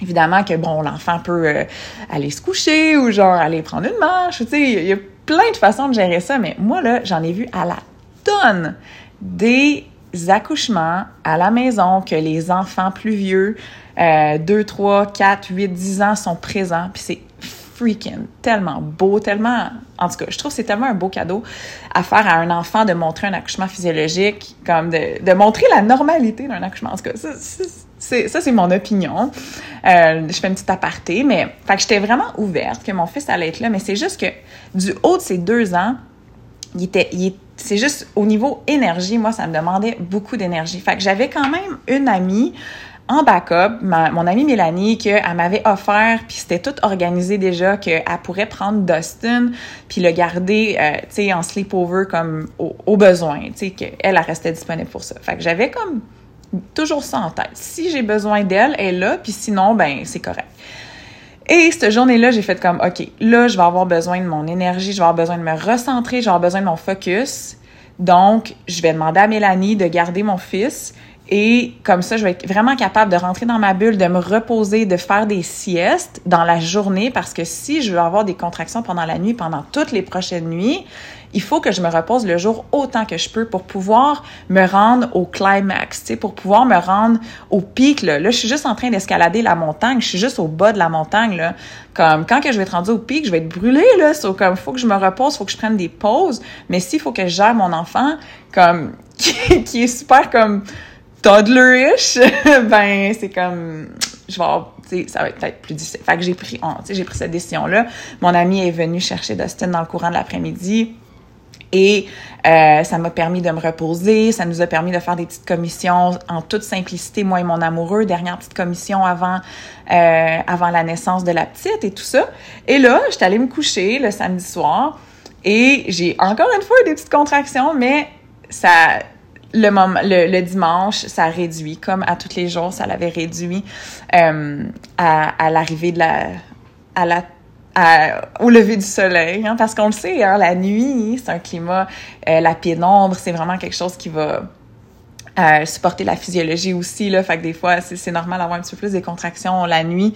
Évidemment que, bon, l'enfant peut euh, aller se coucher ou genre aller prendre une marche, tu sais, il y, a plein de façons de gérer ça, mais moi, là, j'en ai vu à la tonne des accouchements à la maison que les enfants plus vieux, euh, 2, 3, 4, 8, 10 ans sont présents, puis c'est freaking tellement beau, tellement... En tout cas, je trouve que c'est tellement un beau cadeau à faire à un enfant de montrer un accouchement physiologique, comme de, de montrer la normalité d'un accouchement. En tout cas, c'est, ça, c'est mon opinion. Euh, je fais une petite aparté, mais fait j'étais vraiment ouverte que mon fils allait être là, mais c'est juste que du haut de ses deux ans, il était, c'est juste au niveau énergie, moi, ça me demandait beaucoup d'énergie. Fait que j'avais quand même une amie en backup, mon amie Mélanie, qu'elle m'avait offert, puis c'était tout organisé déjà, qu'elle pourrait prendre Dustin, puis le garder, euh, tu sais, en sleepover comme au, besoin, tu sais, qu'elle, elle restait disponible pour ça. Fait que j'avais comme toujours ça en tête. Si j'ai besoin d'elle, elle est là, puis sinon, ben c'est correct. Et cette journée-là, j'ai fait comme, OK, là, je vais avoir besoin de mon énergie, je vais avoir besoin de me recentrer, je vais avoir besoin de mon focus. Donc, je vais demander à Mélanie de garder mon fils. Et comme ça, je vais être vraiment capable de rentrer dans ma bulle, de me reposer, de faire des siestes dans la journée parce que si je veux avoir des contractions pendant la nuit, pendant toutes les prochaines nuits, il faut que je me repose le jour autant que je peux pour pouvoir me rendre au climax, pour pouvoir me rendre au pic, là. Là, je suis juste en train d'escalader la montagne, je suis juste au bas de la montagne, là. Comme, quand que je vais être rendue au pic, je vais être brûlée, là. So, comme, faut que je me repose, faut que je prenne des pauses. Mais s'il faut que je gère mon enfant, comme, qui, est super, comme, toddlerish, ben, c'est comme, je vais avoir, ça va être peut-être plus difficile. Fait que j'ai pris, j'ai pris cette décision-là. Mon ami est venu chercher Dustin dans le courant de l'après-midi. Et euh, ça m'a permis de me reposer, ça nous a permis de faire des petites commissions en toute simplicité, moi et mon amoureux, dernière petite commission avant euh, avant la naissance de la petite et tout ça. Et là, j'étais allée me coucher le samedi soir et j'ai encore une fois des petites contractions, mais ça le, dimanche, ça réduit, comme à tous les jours, ça l'avait réduit euh, à, à l'arrivée de la à la au lever du soleil, hein, parce qu'on le sait, hein, la nuit, c'est un climat, euh, la pénombre, c'est vraiment quelque chose qui va Euh, supporter la physiologie aussi là. Fait que des fois c'est normal d'avoir un petit peu plus des contractions la nuit.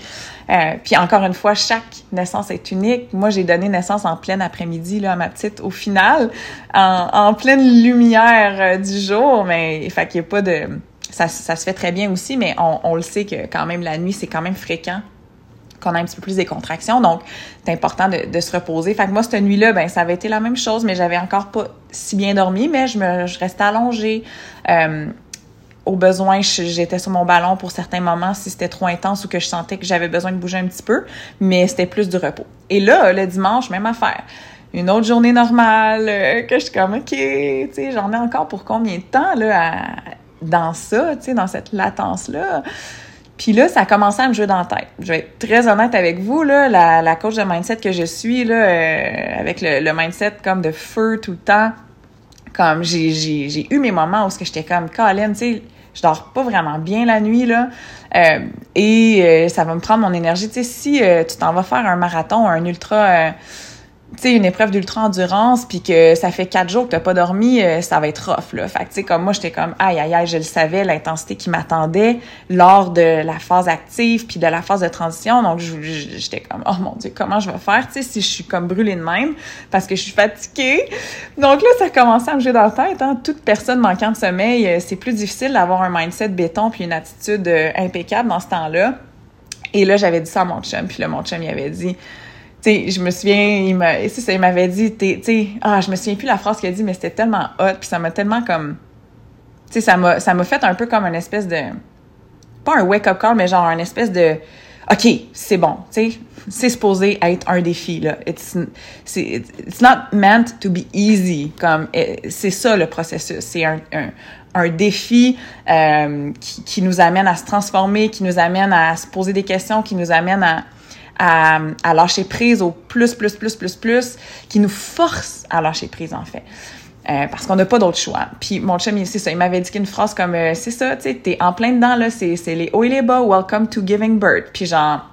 Euh, puis encore une fois chaque naissance est unique. Moi j'ai donné naissance en plein après-midi là à ma petite au final en, en pleine lumière du jour. Mais fait qu'il y a pas de ça, ça se fait très bien aussi mais on, on le sait que quand même la nuit c'est quand même fréquent qu'on a un petit peu plus des contractions. Donc, c'est important de, se reposer. Fait que moi, cette nuit-là, ben, ça avait été la même chose, mais j'avais encore pas si bien dormi, mais je me, je restais allongée. Euh, au besoin, j'étais sur mon ballon pour certains moments si c'était trop intense ou que je sentais que j'avais besoin de bouger un petit peu, mais c'était plus du repos. Et là, le dimanche, même affaire. Une autre journée normale, euh, que je suis comme, OK, tu sais, j'en ai encore pour combien de temps, là, dans ça, tu sais, dans cette latence-là? Puis là, ça a commencé à me jouer dans la tête. Je vais être très honnête avec vous, là, la, la coach de mindset que je suis, là, euh, avec le, le, mindset comme de feu tout le temps, comme j'ai, eu mes moments où j'étais comme, Colin, tu sais, je dors pas vraiment bien la nuit, là, euh, et euh, ça va me prendre mon énergie. Tu sais, si tu t'en vas faire un marathon, un ultra tu une épreuve d'ultra-endurance, puis que ça fait quatre jours que t'as pas dormi, euh, ça va être rough, là. Fait que, tu sais, comme moi, j'étais comme, aïe, aïe, aïe, je le savais, l'intensité qui m'attendait lors de la phase active, puis de la phase de transition. Donc, j'étais comme, oh mon Dieu, comment je vais faire, tu si je suis comme brûlée de même, parce que je suis fatiguée. Donc là, ça a commencé à me jouer dans la tête, hein. Toute personne manquant de sommeil, euh, c'est plus difficile d'avoir un mindset béton puis une attitude euh, impeccable dans ce temps-là. Et là, j'avais dit ça à mon chum, puis là, mon chum, il avait dit sais, je me souviens, il m'a, ça, il m'avait dit, tu sais, ah, je me souviens plus la phrase qu'il a dit, mais c'était tellement hot, puis ça m'a tellement comme, tu sais, ça m'a, ça m'a fait un peu comme une espèce de, pas un wake-up call, mais genre une espèce de, OK, c'est bon, tu sais, c'est supposé être un défi, là. It's, it's not meant to be easy, comme, c'est ça le processus, c'est un, un, un défi euh, qui, qui nous amène à se transformer, qui nous amène à se poser des questions, qui nous amène à, à, à, lâcher prise au plus, plus, plus, plus, plus, qui nous force à lâcher prise, en fait. Euh, parce qu'on n'a pas d'autre choix. Puis mon chum, c'est ça, il m'avait dit qu'une phrase comme euh, c'est ça, tu sais, t'es en plein dedans, là, c'est, les hauts et les bas, welcome to giving birth. Puis genre,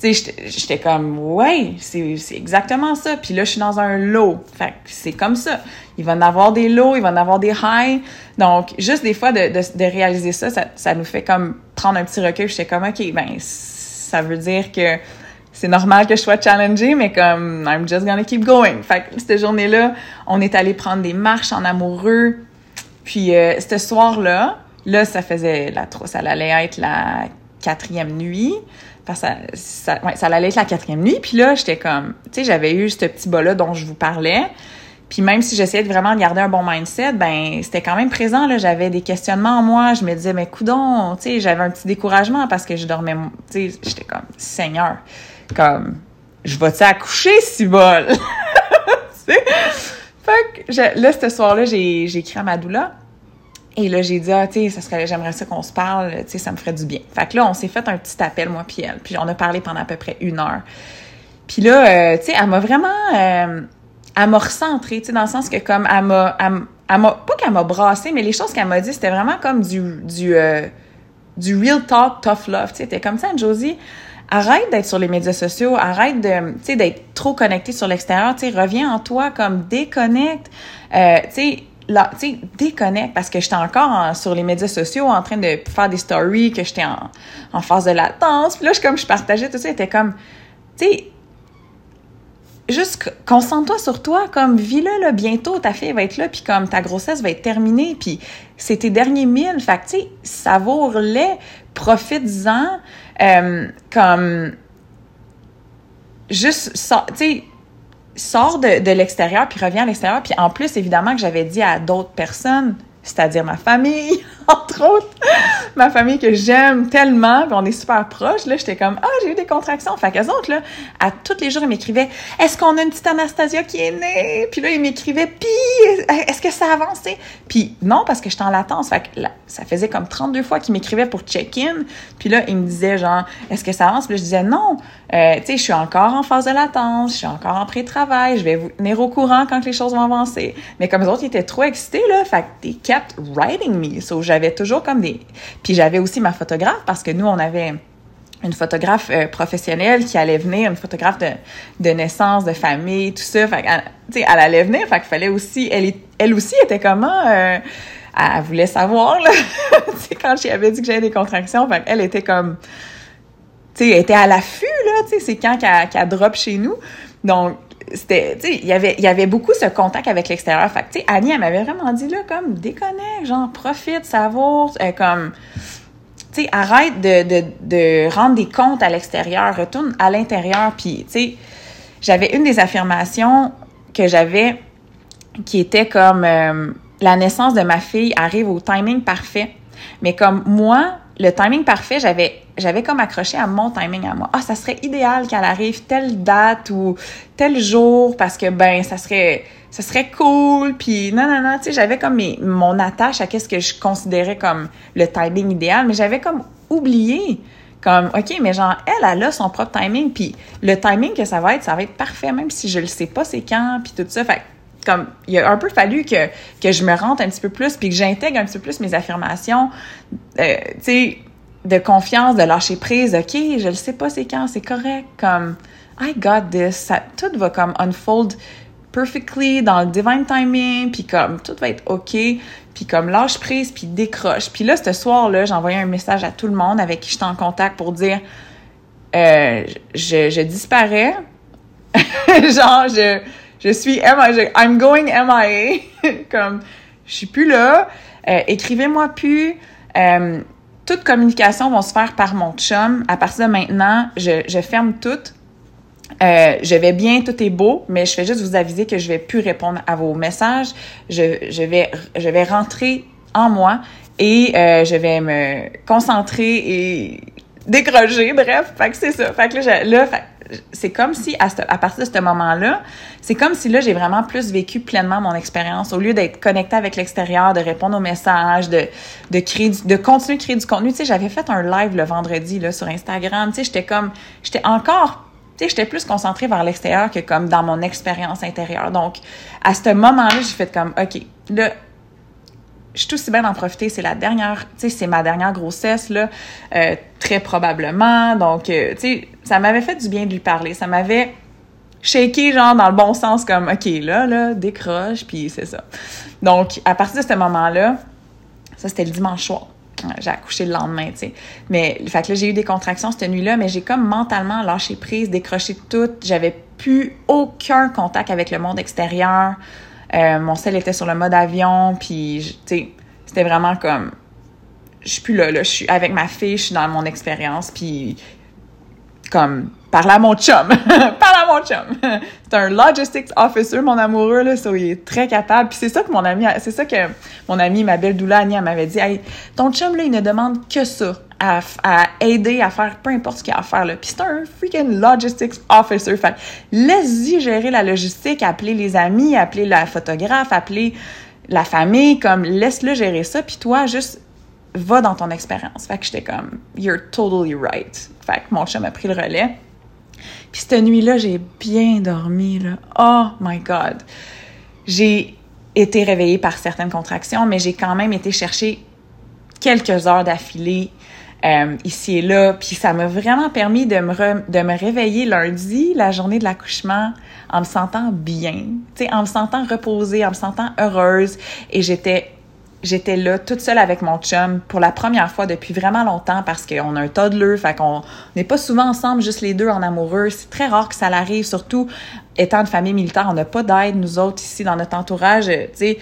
tu sais, j'étais comme, ouais, c'est, exactement ça. Puis là, je suis dans un low. Fait c'est comme ça. Il va en avoir des lows, il va en avoir des highs. Donc, juste des fois, de, de, réaliser ça, ça, ça, nous fait comme prendre un petit recul. J'étais comme, OK, ben, ça veut dire que c'est normal que je sois challengée, mais comme I'm just gonna keep going. Fait que cette journée-là, on est allé prendre des marches en amoureux. Puis euh, ce soir-là, là, ça faisait la ça allait être la quatrième nuit. Ça, ça, ça allait être la quatrième nuit. Puis là, j'étais comme, tu sais, j'avais eu ce petit bas-là dont je vous parlais. Puis même si j'essayais de vraiment garder un bon mindset, ben c'était quand même présent là. J'avais des questionnements en moi. Je me disais mais coudon, tu sais, j'avais un petit découragement parce que je dormais, tu sais, j'étais comme Seigneur, comme je vais-tu accoucher si bol. fait que là ce soir-là, j'ai j'ai écrit à ma doula. Et là, j'ai dit, ah, tu sais, ça serait, j'aimerais ça qu'on se parle, tu sais, ça me ferait du bien. Fait que là, on s'est fait un petit appel, moi puis elle. Puis on a parlé pendant à peu près une heure. Puis là, euh, tu sais, elle m'a vraiment, euh, elle m'a recentrée, tu sais, dans le sens que comme elle m'a, elle, m'a pas qu'elle m'a brassé, mais les choses qu'elle m'a dit, c'était vraiment comme du, du, euh, du real talk, tough love, tu sais, t'es comme ça, Josie. Arrête d'être sur les médias sociaux, arrête de, tu sais, d'être trop connecté sur l'extérieur, tu sais, reviens en toi, comme déconnecte, euh, tu sais, là, tu sais, déconnecte parce que j'étais encore sur les médias sociaux en train de faire des stories, que j'étais en, en phase de latence. Puis là, je, comme je partageais tout ça, c'était comme, tu sais, juste concentre-toi sur toi, comme vis-le, bientôt ta fille va être là, puis comme ta grossesse va être terminée, puis c'est tes derniers mille, fait tu sais, savoure-les, profite-en, euh, comme, juste, tu sais, sors de, de l'extérieur, puis reviens à l'extérieur, puis en plus, évidemment, que j'avais dit à d'autres personnes, c'est-à-dire ma famille, entre autres, ma famille que j'aime tellement, puis on est super proches, là, j'étais comme, ah, j'ai eu des contractions. Fait qu'eux autres, là, à tous les jours, ils m'écrivaient, est-ce qu'on a une petite Anastasia qui est née? Puis là, ils m'écrivaient, puis, est-ce que ça a avancé? Puis non, parce que j'étais en latence. Fait que là, ça faisait comme 32 fois qu'ils m'écrivaient pour check-in. Puis là, ils me disaient, genre, est-ce que ça avance? Puis je disais, non, euh, tu sais, je suis encore en phase de latence, je suis encore en pré-travail, je vais vous tenir au courant quand les choses vont avancer. Mais comme les autres, ils étaient trop excités, là, fait que they kept writing me. So, j'avais toujours comme des... Puis j'avais aussi ma photographe parce que nous, on avait une photographe euh, professionnelle qui allait venir, une photographe de, de naissance, de famille, tout ça. Fait tu sais, elle allait venir, fait qu'il fallait aussi... Elle, elle aussi était comment... Euh, elle, voulait savoir, là. tu sais, quand j'avais dit que j'avais des contractions, fait elle était comme, elle était à l'affût, là, tu sais, c'est quand qu'elle drop chez nous. Donc, c'était, tu sais, il y avait, y avait beaucoup ce contact avec l'extérieur. Fait tu sais, Annie, elle m'avait vraiment dit, là, comme, déconnecte, genre, profite, savoure, euh, comme, tu sais, arrête de, de, de rendre des comptes à l'extérieur, retourne à l'intérieur, puis, tu sais, j'avais une des affirmations que j'avais qui était comme euh, la naissance de ma fille arrive au timing parfait. Mais comme moi, le timing parfait, j'avais j'avais comme accroché à mon timing à moi. Ah, ça serait idéal qu'elle arrive telle date ou tel jour parce que ben ça serait ça serait cool puis non non non, tu sais, j'avais comme mon attache à qu'est-ce que je considérais comme le timing idéal, mais j'avais comme oublié comme OK, mais genre elle elle a son propre timing puis le timing que ça va être, ça va être parfait même si je le sais pas c'est quand puis tout ça. Fait comme il a un peu fallu que, que je me rentre un petit peu plus puis que j'intègre un petit peu plus mes affirmations euh, tu sais de confiance de lâcher prise ok je le sais pas c'est quand c'est correct comme I got this ça, tout va comme unfold perfectly dans le divine timing puis comme tout va être ok puis comme lâche prise puis décroche. Puis là ce soir là j'ai envoyé un message à tout le monde avec qui j'étais en contact pour dire euh, je, je disparais. Genre je je suis MIA, I'm going MIA, comme je suis plus là, euh, écrivez-moi plus. Euh, toute communication va se faire par mon chum. À partir de maintenant, je, je ferme tout. Euh, je vais bien, tout est beau, mais je fais juste vous aviser que je vais plus répondre à vos messages. Je, je vais, je vais rentrer en moi et je vais me concentrer et décrocher. Bref, fait que c'est ça. Fait que là, là fait, c'est comme si, à, à, partir de ce moment-là, c'est comme si là, j'ai vraiment plus vécu pleinement mon expérience. Au lieu d'être connectée avec l'extérieur, de répondre aux messages, de, de créer, de continuer de créer du contenu. Tu sais, j'avais fait un live le vendredi, là, sur Instagram. Tu sais, j'étais comme, j'étais encore tu sais, j'étais plus concentrée vers l'extérieur que comme dans mon expérience intérieure. Donc, à ce moment-là, j'ai fait comme, OK, là, je suis aussi bien d'en profiter. C'est la dernière, tu sais, c'est ma dernière grossesse, là, euh, très probablement. Donc, euh, tu sais, ça m'avait fait du bien de lui parler. Ça m'avait shaké, genre, dans le bon sens, comme, OK, là, là, décroche, puis c'est ça. Donc, à partir de ce moment-là, ça, c'était le dimanche soir. J'ai accouché le lendemain, tu sais. Mais, fait que là, j'ai eu des contractions cette nuit-là, mais j'ai comme mentalement lâché prise, décroché tout. J'avais plus aucun contact avec le monde extérieur. Euh, mon sel était sur le mode avion, puis, tu sais, c'était vraiment comme... Je suis plus là, là. Je suis avec ma fille, je suis dans mon expérience, puis comme parle à mon chum, parle à mon chum. c'est un logistics officer, mon amoureux là, ça, il est très capable. Puis c'est ça que mon ami, c'est ça que mon ami, ma belle doula Annie, m'avait dit. Hey, ton chum là, il ne demande que ça, à, aider, à faire peu importe ce qu'il a à faire là. Puis c'est un freaking logistics officer. Fait laisse-y gérer la logistique, appeler les amis, appeler la photographe, appeler la famille, comme laisse-le gérer ça. Puis toi, juste va dans ton expérience. Fait que j'étais comme, you're totally right. Fait que mon chum a pris le relais. Puis cette nuit-là, j'ai bien dormi. Oh my God! J'ai été réveillée par certaines contractions, mais j'ai quand même été chercher quelques heures d'affilée euh, ici et là. Puis ça m'a vraiment permis de me, de me réveiller lundi, la journée de l'accouchement, en me sentant bien, en me sentant reposée, en me sentant heureuse. Et j'étais j'étais là toute seule avec mon chum pour la première fois depuis vraiment longtemps parce qu'on a un toddler, fait qu'on n'est pas souvent ensemble, juste les deux en amoureux. C'est très rare que ça l'arrive, surtout étant une famille militaire, on n'a pas d'aide, nous autres, ici, dans notre entourage, tu sais.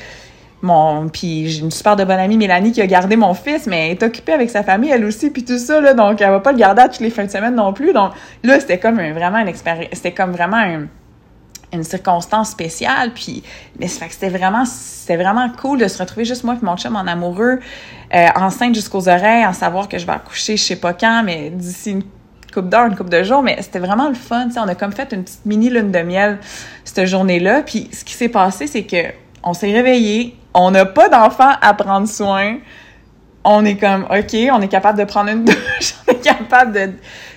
Mon, puis j'ai une super de bonne amie, Mélanie, qui a gardé mon fils, mais elle est occupée avec sa famille, elle aussi, puis tout ça, là, donc elle va pas le garder à toutes les fins de semaine non plus. Donc là, c'était comme vraiment une expérience, c'était comme vraiment un, une circonstance spéciale puis mais c'était vraiment c'était vraiment cool de se retrouver juste moi et mon chum en amoureux euh, enceinte jusqu'aux oreilles en savoir que je vais accoucher je sais pas quand mais d'ici une coupe d'heure une coupe de jours mais c'était vraiment le fun tu sais on a comme fait une petite mini lune de miel cette journée-là puis ce qui s'est passé c'est que on s'est réveillé on n'a pas d'enfant à prendre soin on est comme OK, on est capable de prendre une douche, on est capable de,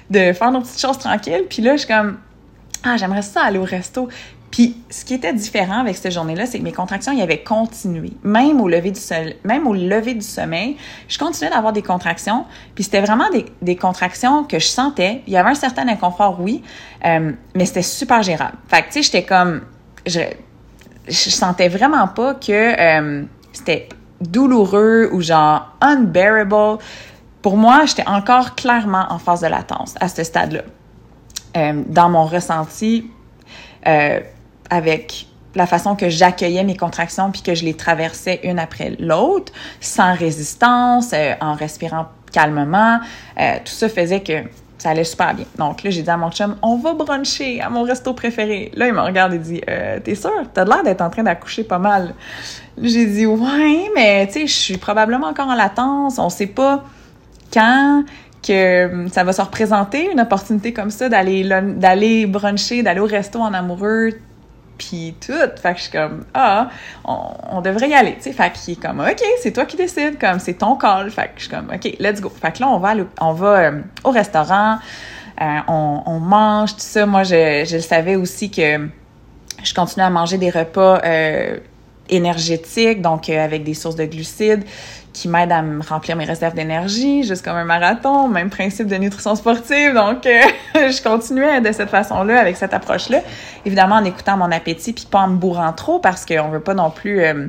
de faire nos petites choses tranquilles. Puis là, je suis comme ah, j'aimerais ça aller au resto. Puis, ce qui était différent avec cette journée-là, c'est que mes contractions, y avaient continué. Même au lever du soleil, même au lever du sommeil, je continuais d'avoir des contractions. Puis, c'était vraiment des, des, contractions que je sentais. Il y avait un certain inconfort, oui, euh, mais c'était super gérable. Fait que, tu sais, j'étais comme... Je, je sentais vraiment pas que euh, c'était douloureux ou genre unbearable. Pour moi, j'étais encore clairement en phase de latence à ce stade-là. Euh, dans mon ressenti, euh, avec la façon que j'accueillais mes contractions puis que je les traversais une après l'autre, sans résistance, euh, en respirant calmement, tout ça faisait que ça allait super bien. Donc là, j'ai dit à mon chum, on va bruncher à mon resto préféré. Là, il me regarde et dit, euh, t'es sûr? T'as l'air d'être en train d'accoucher pas mal. J'ai dit, ouais, mais tu sais, je suis probablement encore en latence. On sait pas quand que hum, ça va se représenter, une opportunité comme ça, d'aller d'aller bruncher, d'aller au resto en amoureux, puis tout. Fait que je suis comme, ah, on, devrait y aller, tu sais. Fait qu'il est comme, OK, c'est toi qui décides, comme, c'est ton call. Fait que je suis comme, OK, let's go. Fait que là, on va, on va euh, au restaurant, euh, on, mange, tout ça. Moi, je, je le savais aussi que je continuais à manger des repas euh, énergétiques, donc avec des sources de glucides qui m'aide à me remplir mes réserves d'énergie, juste comme un marathon, même principe de nutrition sportive. Donc, euh, je continuais de cette façon-là, avec cette approche-là. Évidemment, en écoutant mon appétit, puis pas en me bourrant trop, parce qu'on veut pas non plus... Euh,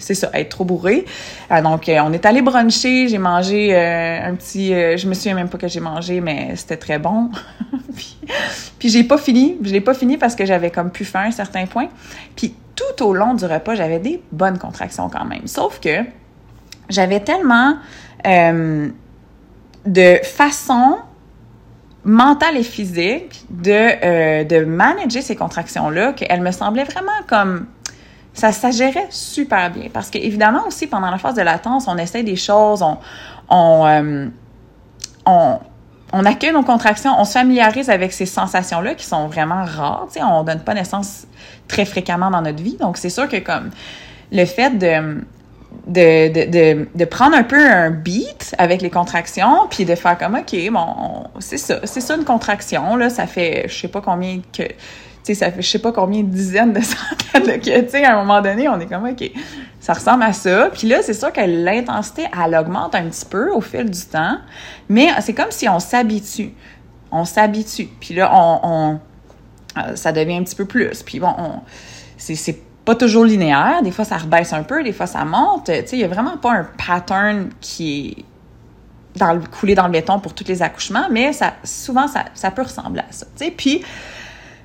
c'est ça, être trop bourré. Euh, donc, on est allé bruncher, j'ai mangé un petit... je me souviens même pas que j'ai mangé, mais c'était très bon. puis, puis j'ai pas fini. Je l'ai pas fini parce que j'avais comme pu faire un certain point. Puis tout au long du repas, j'avais des bonnes contractions quand même. Sauf que j'avais tellement euh, de façon mentale et physique de, euh, de manager ces contractions-là qu'elles me semblaient vraiment comme ça s'agérait super bien. Parce qu'évidemment aussi, pendant la phase de latence, on essaie des choses, on, on, euh, on, on, accueille nos contractions, on se familiarise avec ces sensations-là qui sont vraiment rares. Tu sais, on donne pas naissance très fréquemment dans notre vie. Donc, c'est sûr que comme le fait de de, de, de, de, prendre un peu un beat avec les contractions, puis de faire comme, OK, bon, c'est ça, c'est ça une contraction, là, ça fait, je sais pas combien que, tu sais, ça fait, je sais pas combien de dizaines de centaines, tu sais, à un moment donné, on est comme, OK, ça ressemble à ça. Puis là, c'est sûr que l'intensité, elle augmente un petit peu au fil du temps, mais c'est comme si on s'habitue. On s'habitue. Puis là, on, on, euh, ça devient un petit peu plus. Puis bon, on, c'est pas toujours linéaire. Des fois, ça rebaisse un peu, des fois, ça monte. Tu sais, il y a vraiment pas un pattern qui est dans le, coulé dans le béton pour tous les accouchements, mais ça, souvent, ça, ça peut ressembler à ça. Tu sais, puis...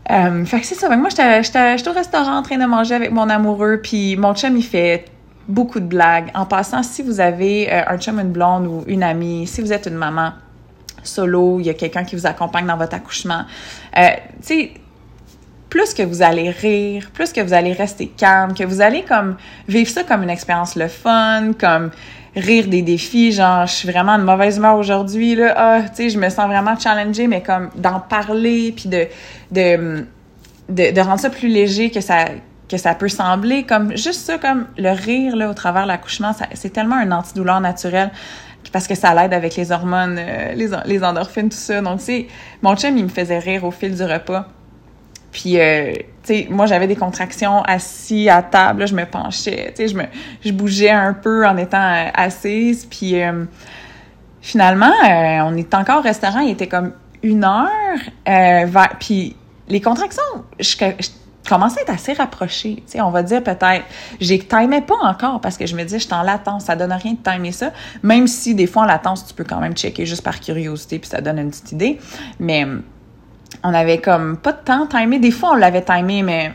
Euh, fait que c'est ça. Moi, j'étais au restaurant en train de manger avec mon amoureux, puis mon chum, il fait beaucoup de blagues. En passant, si vous avez euh, un chum, une blonde ou une amie, si vous êtes une maman solo, il y a quelqu'un qui vous accompagne dans votre accouchement, euh, tu sais, plus que vous allez rire, plus que vous allez rester calme, que vous allez comme vivre ça comme une expérience le fun, comme rire des défis, genre je suis vraiment de mauvaise humeur aujourd'hui là, ah, tu sais, je me sens vraiment challengée mais comme d'en parler puis de, de de rendre ça plus léger que ça que ça peut sembler comme juste ça comme le rire là au travers de l'accouchement, c'est tellement un antidouleur naturel parce que ça l'aide avec les hormones, euh, les, les endorphines, tout ça. Donc, tu sais, mon chum, il me faisait rire au fil du repas. Puis, euh, tu sais, moi, j'avais des contractions assis à table, je me penchais, tu sais, je me, je bougeais un peu en étant euh, assise. Puis, euh, finalement, on est encore au restaurant, il était comme une heure. puis, les contractions, je, commençais à être assez sais, on va dire peut-être, j'ai timais pas encore parce que je me disais, je suis en latence, ça donne rien de timer ça. Même si des fois en latence, tu peux quand même checker juste par curiosité puis ça donne une petite idée. Mais on avait comme pas de temps timé. Des fois, on l'avait timé, mais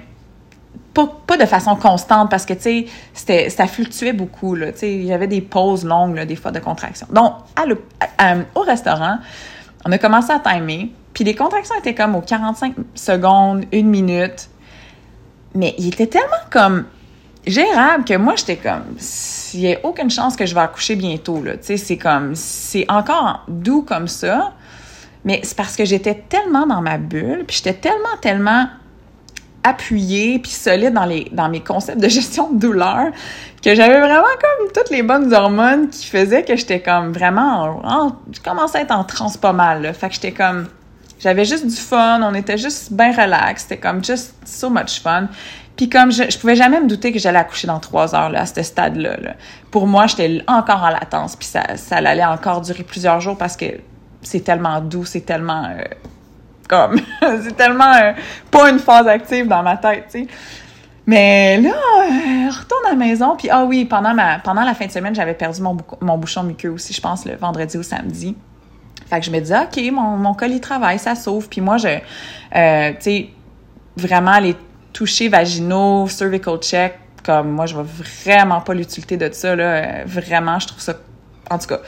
pas, pas, de façon constante parce que, tu sais, ça fluctuait beaucoup, là. Tu sais, il y avait des pauses longues, des fois, de contractions. Donc, au restaurant, on a commencé à timer, puis les contractions étaient comme aux 45 secondes, une minute. Mais il était tellement comme gérable que moi, j'étais comme, il n'y a aucune chance que je vais accoucher bientôt, là. Tu sais, c'est comme, c'est encore doux comme ça. Mais c'est parce que j'étais tellement dans ma bulle, puis j'étais tellement, tellement appuyée puis solide dans, les, dans mes concepts de gestion de douleur que j'avais vraiment comme toutes les bonnes hormones qui faisaient que j'étais comme vraiment en, je commençais à être en transe pas mal là. fait que j'étais comme j'avais juste du fun on était juste bien relax c'était comme just so much fun puis comme je, je pouvais jamais me douter que j'allais accoucher dans trois heures là, à ce stade là, là. pour moi j'étais encore en latence puis ça ça allait encore durer plusieurs jours parce que c'est tellement doux, c'est tellement euh, comme c'est tellement euh, pas une phase active dans ma tête, tu sais. Mais là, euh, retourne à la maison. Puis, ah oui, pendant, ma, pendant la fin de semaine, j'avais perdu mon, mon bouchon muqueux aussi, je pense, le vendredi ou samedi. Fait que je me disais, OK, mon, mon colis travaille, ça sauve. Puis moi, je, euh, tu sais, vraiment les touchés vaginaux, cervical check, comme moi, je vois vraiment pas l'utilité de ça, là. Vraiment, je trouve ça, en tout cas,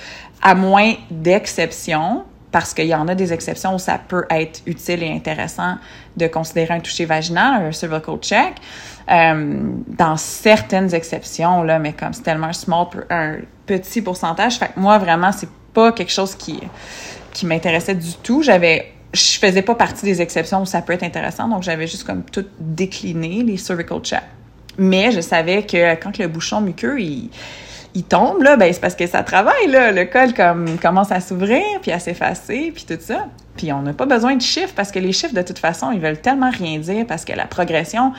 à moins d'exceptions, parce qu'il y en a des exceptions où ça peut être utile et intéressant de considérer un toucher vaginal, un cervical check. Euh, dans certaines exceptions, là, mais comme c'est tellement un small, un petit pourcentage, fait que moi, vraiment, c'est pas quelque chose qui, qui m'intéressait du tout. J'avais je faisais pas partie des exceptions où ça peut être intéressant, donc j'avais juste comme tout décliné, les cervical checks. Mais je savais que quand le bouchon muqueux, il, il tombe, là, ben c'est parce que ça travaille, là. Le col comme, commence à s'ouvrir, puis à s'effacer, puis tout ça. Puis on n'a pas besoin de chiffres, parce que les chiffres, de toute façon, ils veulent tellement rien dire, parce que la progression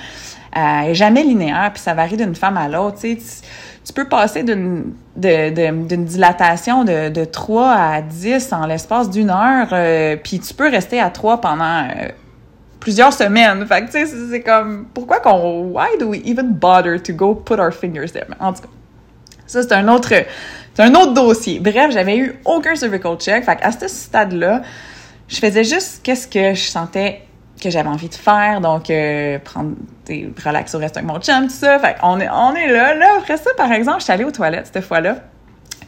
euh, est jamais linéaire, puis ça varie d'une femme à l'autre, tu peux passer d'une dilatation de, de 3 à 10 en l'espace d'une heure, euh, puis tu peux rester à 3 pendant... Euh, plusieurs semaines. Fait que, tu sais, c'est comme, pourquoi qu'on, why do we even bother to go put our fingers there? En tout cas, ça, c'est un autre, c'est un autre dossier. Bref, j'avais eu aucun cervical check. Fait à ce stade-là, je faisais juste qu'est-ce que je sentais que j'avais envie de faire. Donc, euh, prendre des relax au reste avec mon chum, tout ça. Fait on est, on est là. Là, après ça, par exemple, je suis allée aux toilettes cette fois-là.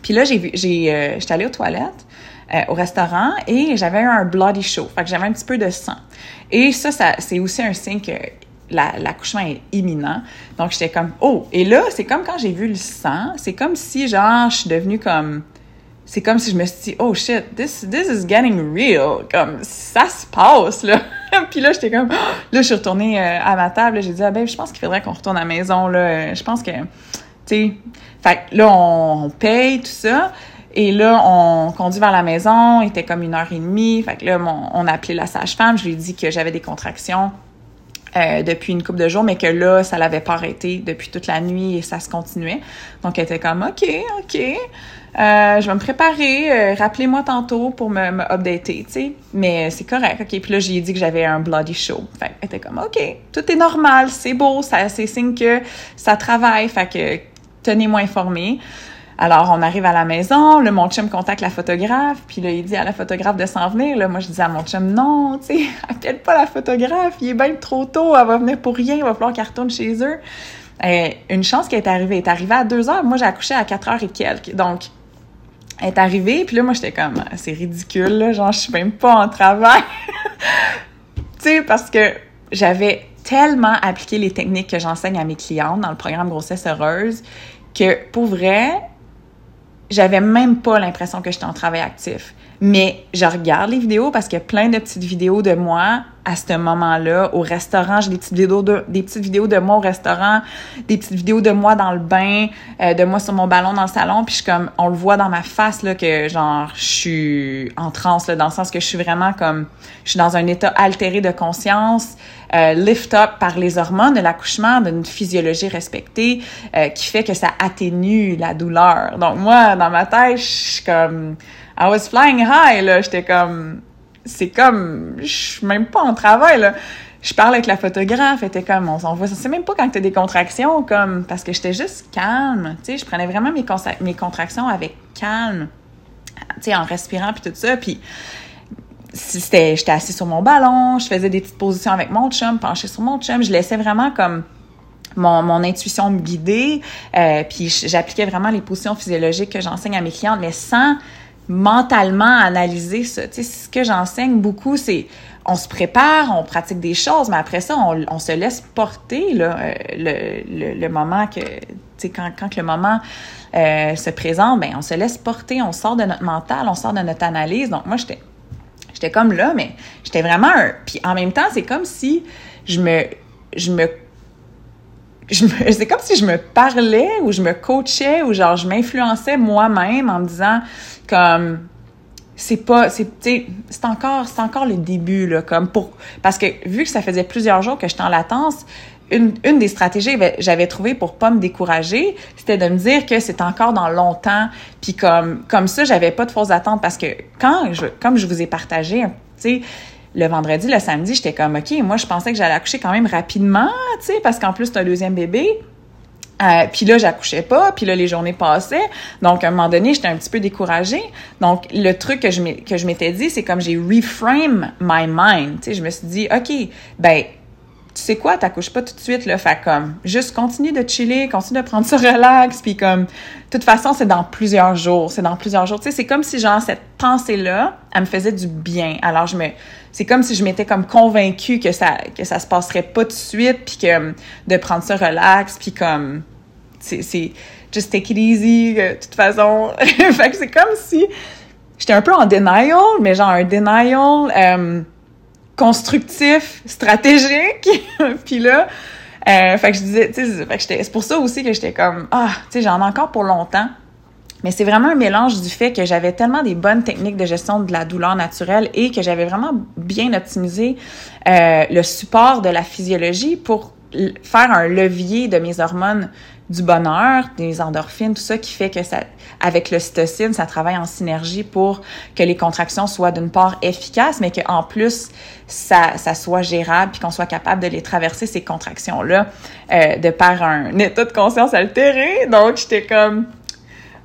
Puis là, j'ai vu, j'ai, euh, j'étais allée aux toilettes. Euh, au restaurant et j'avais eu un bloody show. Fait que j'avais un petit peu de sang. Et ça, ça c'est aussi un signe que l'accouchement est imminent. Donc, j'étais comme, oh! Et là, c'est comme quand j'ai vu le sang, c'est comme si, genre, je suis devenue comme... C'est comme si je me suis dit, oh shit, this, this is getting real. Comme, ça se passe, là. puis là, j'étais comme, là, je suis retournée euh, à ma table, j'ai dit, ah ben, je pense qu'il faudrait qu'on retourne à la maison, là. Je pense que, tu sais, fait là, on, paye, tout ça. Et là, on conduit vers la maison, il était comme une heure et demie. Fait que là, on a appelé la sage-femme, je lui ai dit que j'avais des contractions euh, depuis une couple de jours, mais que là, ça l'avait pas arrêté depuis toute la nuit et ça se continuait. Donc, elle était comme, OK, OK, euh, je vais me préparer, euh, rappelez-moi tantôt pour me, me updater, tu sais. Mais c'est correct, OK. Puis là, j'ai dit que j'avais un bloody show. Fait elle était comme, OK, tout est normal, c'est beau, ça, c'est signe que ça travaille, fait que tenez-moi informé. Alors, on arrive à la maison, le mon chum contacte la photographe, puis là, il dit à la photographe de s'en venir. Moi, je dis à mon chum, non, tu sais, appelle pas la photographe, il est bien trop tôt, elle va venir pour rien, il va falloir qu'elle retourne chez eux. Et une chance qu'elle est arrivée. Elle est arrivée à 2 heures, moi, j'ai accouché à 4 heures et quelques. Donc, elle est arrivée, puis là, moi, j'étais comme, c'est ridicule, là, genre, je suis même pas en travail. tu sais, parce que j'avais tellement appliqué les techniques que j'enseigne à mes clientes dans le programme Grossesse Heureuse que, pour vrai, j'avais même pas l'impression que j'étais en travail actif. Mais je regarde les vidéos parce qu'il y a plein de petites vidéos de moi à ce moment-là au restaurant. J'ai des petites vidéos de des petites vidéos de moi au restaurant, des petites vidéos de moi dans le bain, euh, de moi sur mon ballon dans le salon. Puis je comme on le voit dans ma face là que genre je suis en transe là, dans le sens que je suis vraiment comme je suis dans un état altéré de conscience, euh, lift up par les hormones de l'accouchement, d'une physiologie respectée euh, qui fait que ça atténue la douleur. Donc moi dans ma tête je suis comme I was flying high, là. J'étais comme, c'est comme, je suis même pas en travail, là. Je parle avec la photographe, elle était comme, on s'en voit, c'est même pas quand t'as des contractions, comme, parce que j'étais juste calme, tu sais, je prenais vraiment mes, contractions avec calme, tu sais, en respirant puis tout ça, puis c'était, j'étais assis sur mon ballon, je faisais des petites positions avec mon chum, penché sur mon chum, je laissais vraiment comme mon, mon intuition me guider, euh, puis j'appliquais vraiment les positions physiologiques que j'enseigne à mes clientes, mais sans mentalement analyser ça. Tu ce que j'enseigne beaucoup, c'est on se prépare, on pratique des choses, mais après ça, on, se laisse porter euh, le, le, le, moment que, tu sais, quand, quand le moment euh, se présente, ben on se laisse porter, on sort de notre mental, on sort de notre analyse. Donc moi, j'étais, j'étais comme là, mais j'étais vraiment un... Puis en même temps, c'est comme si je me, je me c'est comme si je me parlais ou je me coachais ou genre je m'influençais moi-même en me disant comme c'est pas c'est c'est encore c'est encore le début là comme pour parce que vu que ça faisait plusieurs jours que j'étais en latence une, une des stratégies que j'avais trouvé pour pas me décourager, c'était de me dire que c'est encore dans longtemps, puis comme comme ça j'avais pas de fausses attentes parce que quand je comme je vous ai partagé, tu sais le vendredi, le samedi, j'étais comme, OK, moi, je pensais que j'allais accoucher quand même rapidement, tu sais, parce qu'en plus, c'est un deuxième bébé. Euh, puis là, j'accouchais pas, puis là, les journées passaient. Donc, à un moment donné, j'étais un petit peu découragée. Donc, le truc que je m'étais dit, c'est comme j'ai reframe my mind. Tu sais, je me suis dit, OK, ben, tu sais quoi, t'accouches pas tout de suite, là. Fait comme, juste continue de chiller, continue de prendre ça relax, puis comme, de toute façon, c'est dans plusieurs jours, c'est dans plusieurs jours. Tu sais, c'est comme si, genre, cette pensée-là, elle me faisait du bien. Alors, je me, c'est comme si je m'étais comme convaincue que ça, que ça se passerait pas tout de suite, puis que, de prendre ça relax, puis comme, c'est, just take it easy, de toute façon. fait que c'est comme si, j'étais un peu en denial, mais genre un denial, euh, constructif, stratégique. puis là, euh, fait que je disais, tu sais, c'est pour ça aussi que j'étais comme, ah, tu sais, j'en ai encore pour longtemps. Mais c'est vraiment un mélange du fait que j'avais tellement des bonnes techniques de gestion de la douleur naturelle et que j'avais vraiment bien optimisé euh, le support de la physiologie pour faire un levier de mes hormones du bonheur, des endorphines, tout ça qui fait que ça, avec l'ocytocine, ça travaille en synergie pour que les contractions soient d'une part efficaces, mais qu'en plus, ça, ça soit gérable puis qu'on soit capable de les traverser, ces contractions-là, euh, de par un état de conscience altéré. Donc, j'étais comme,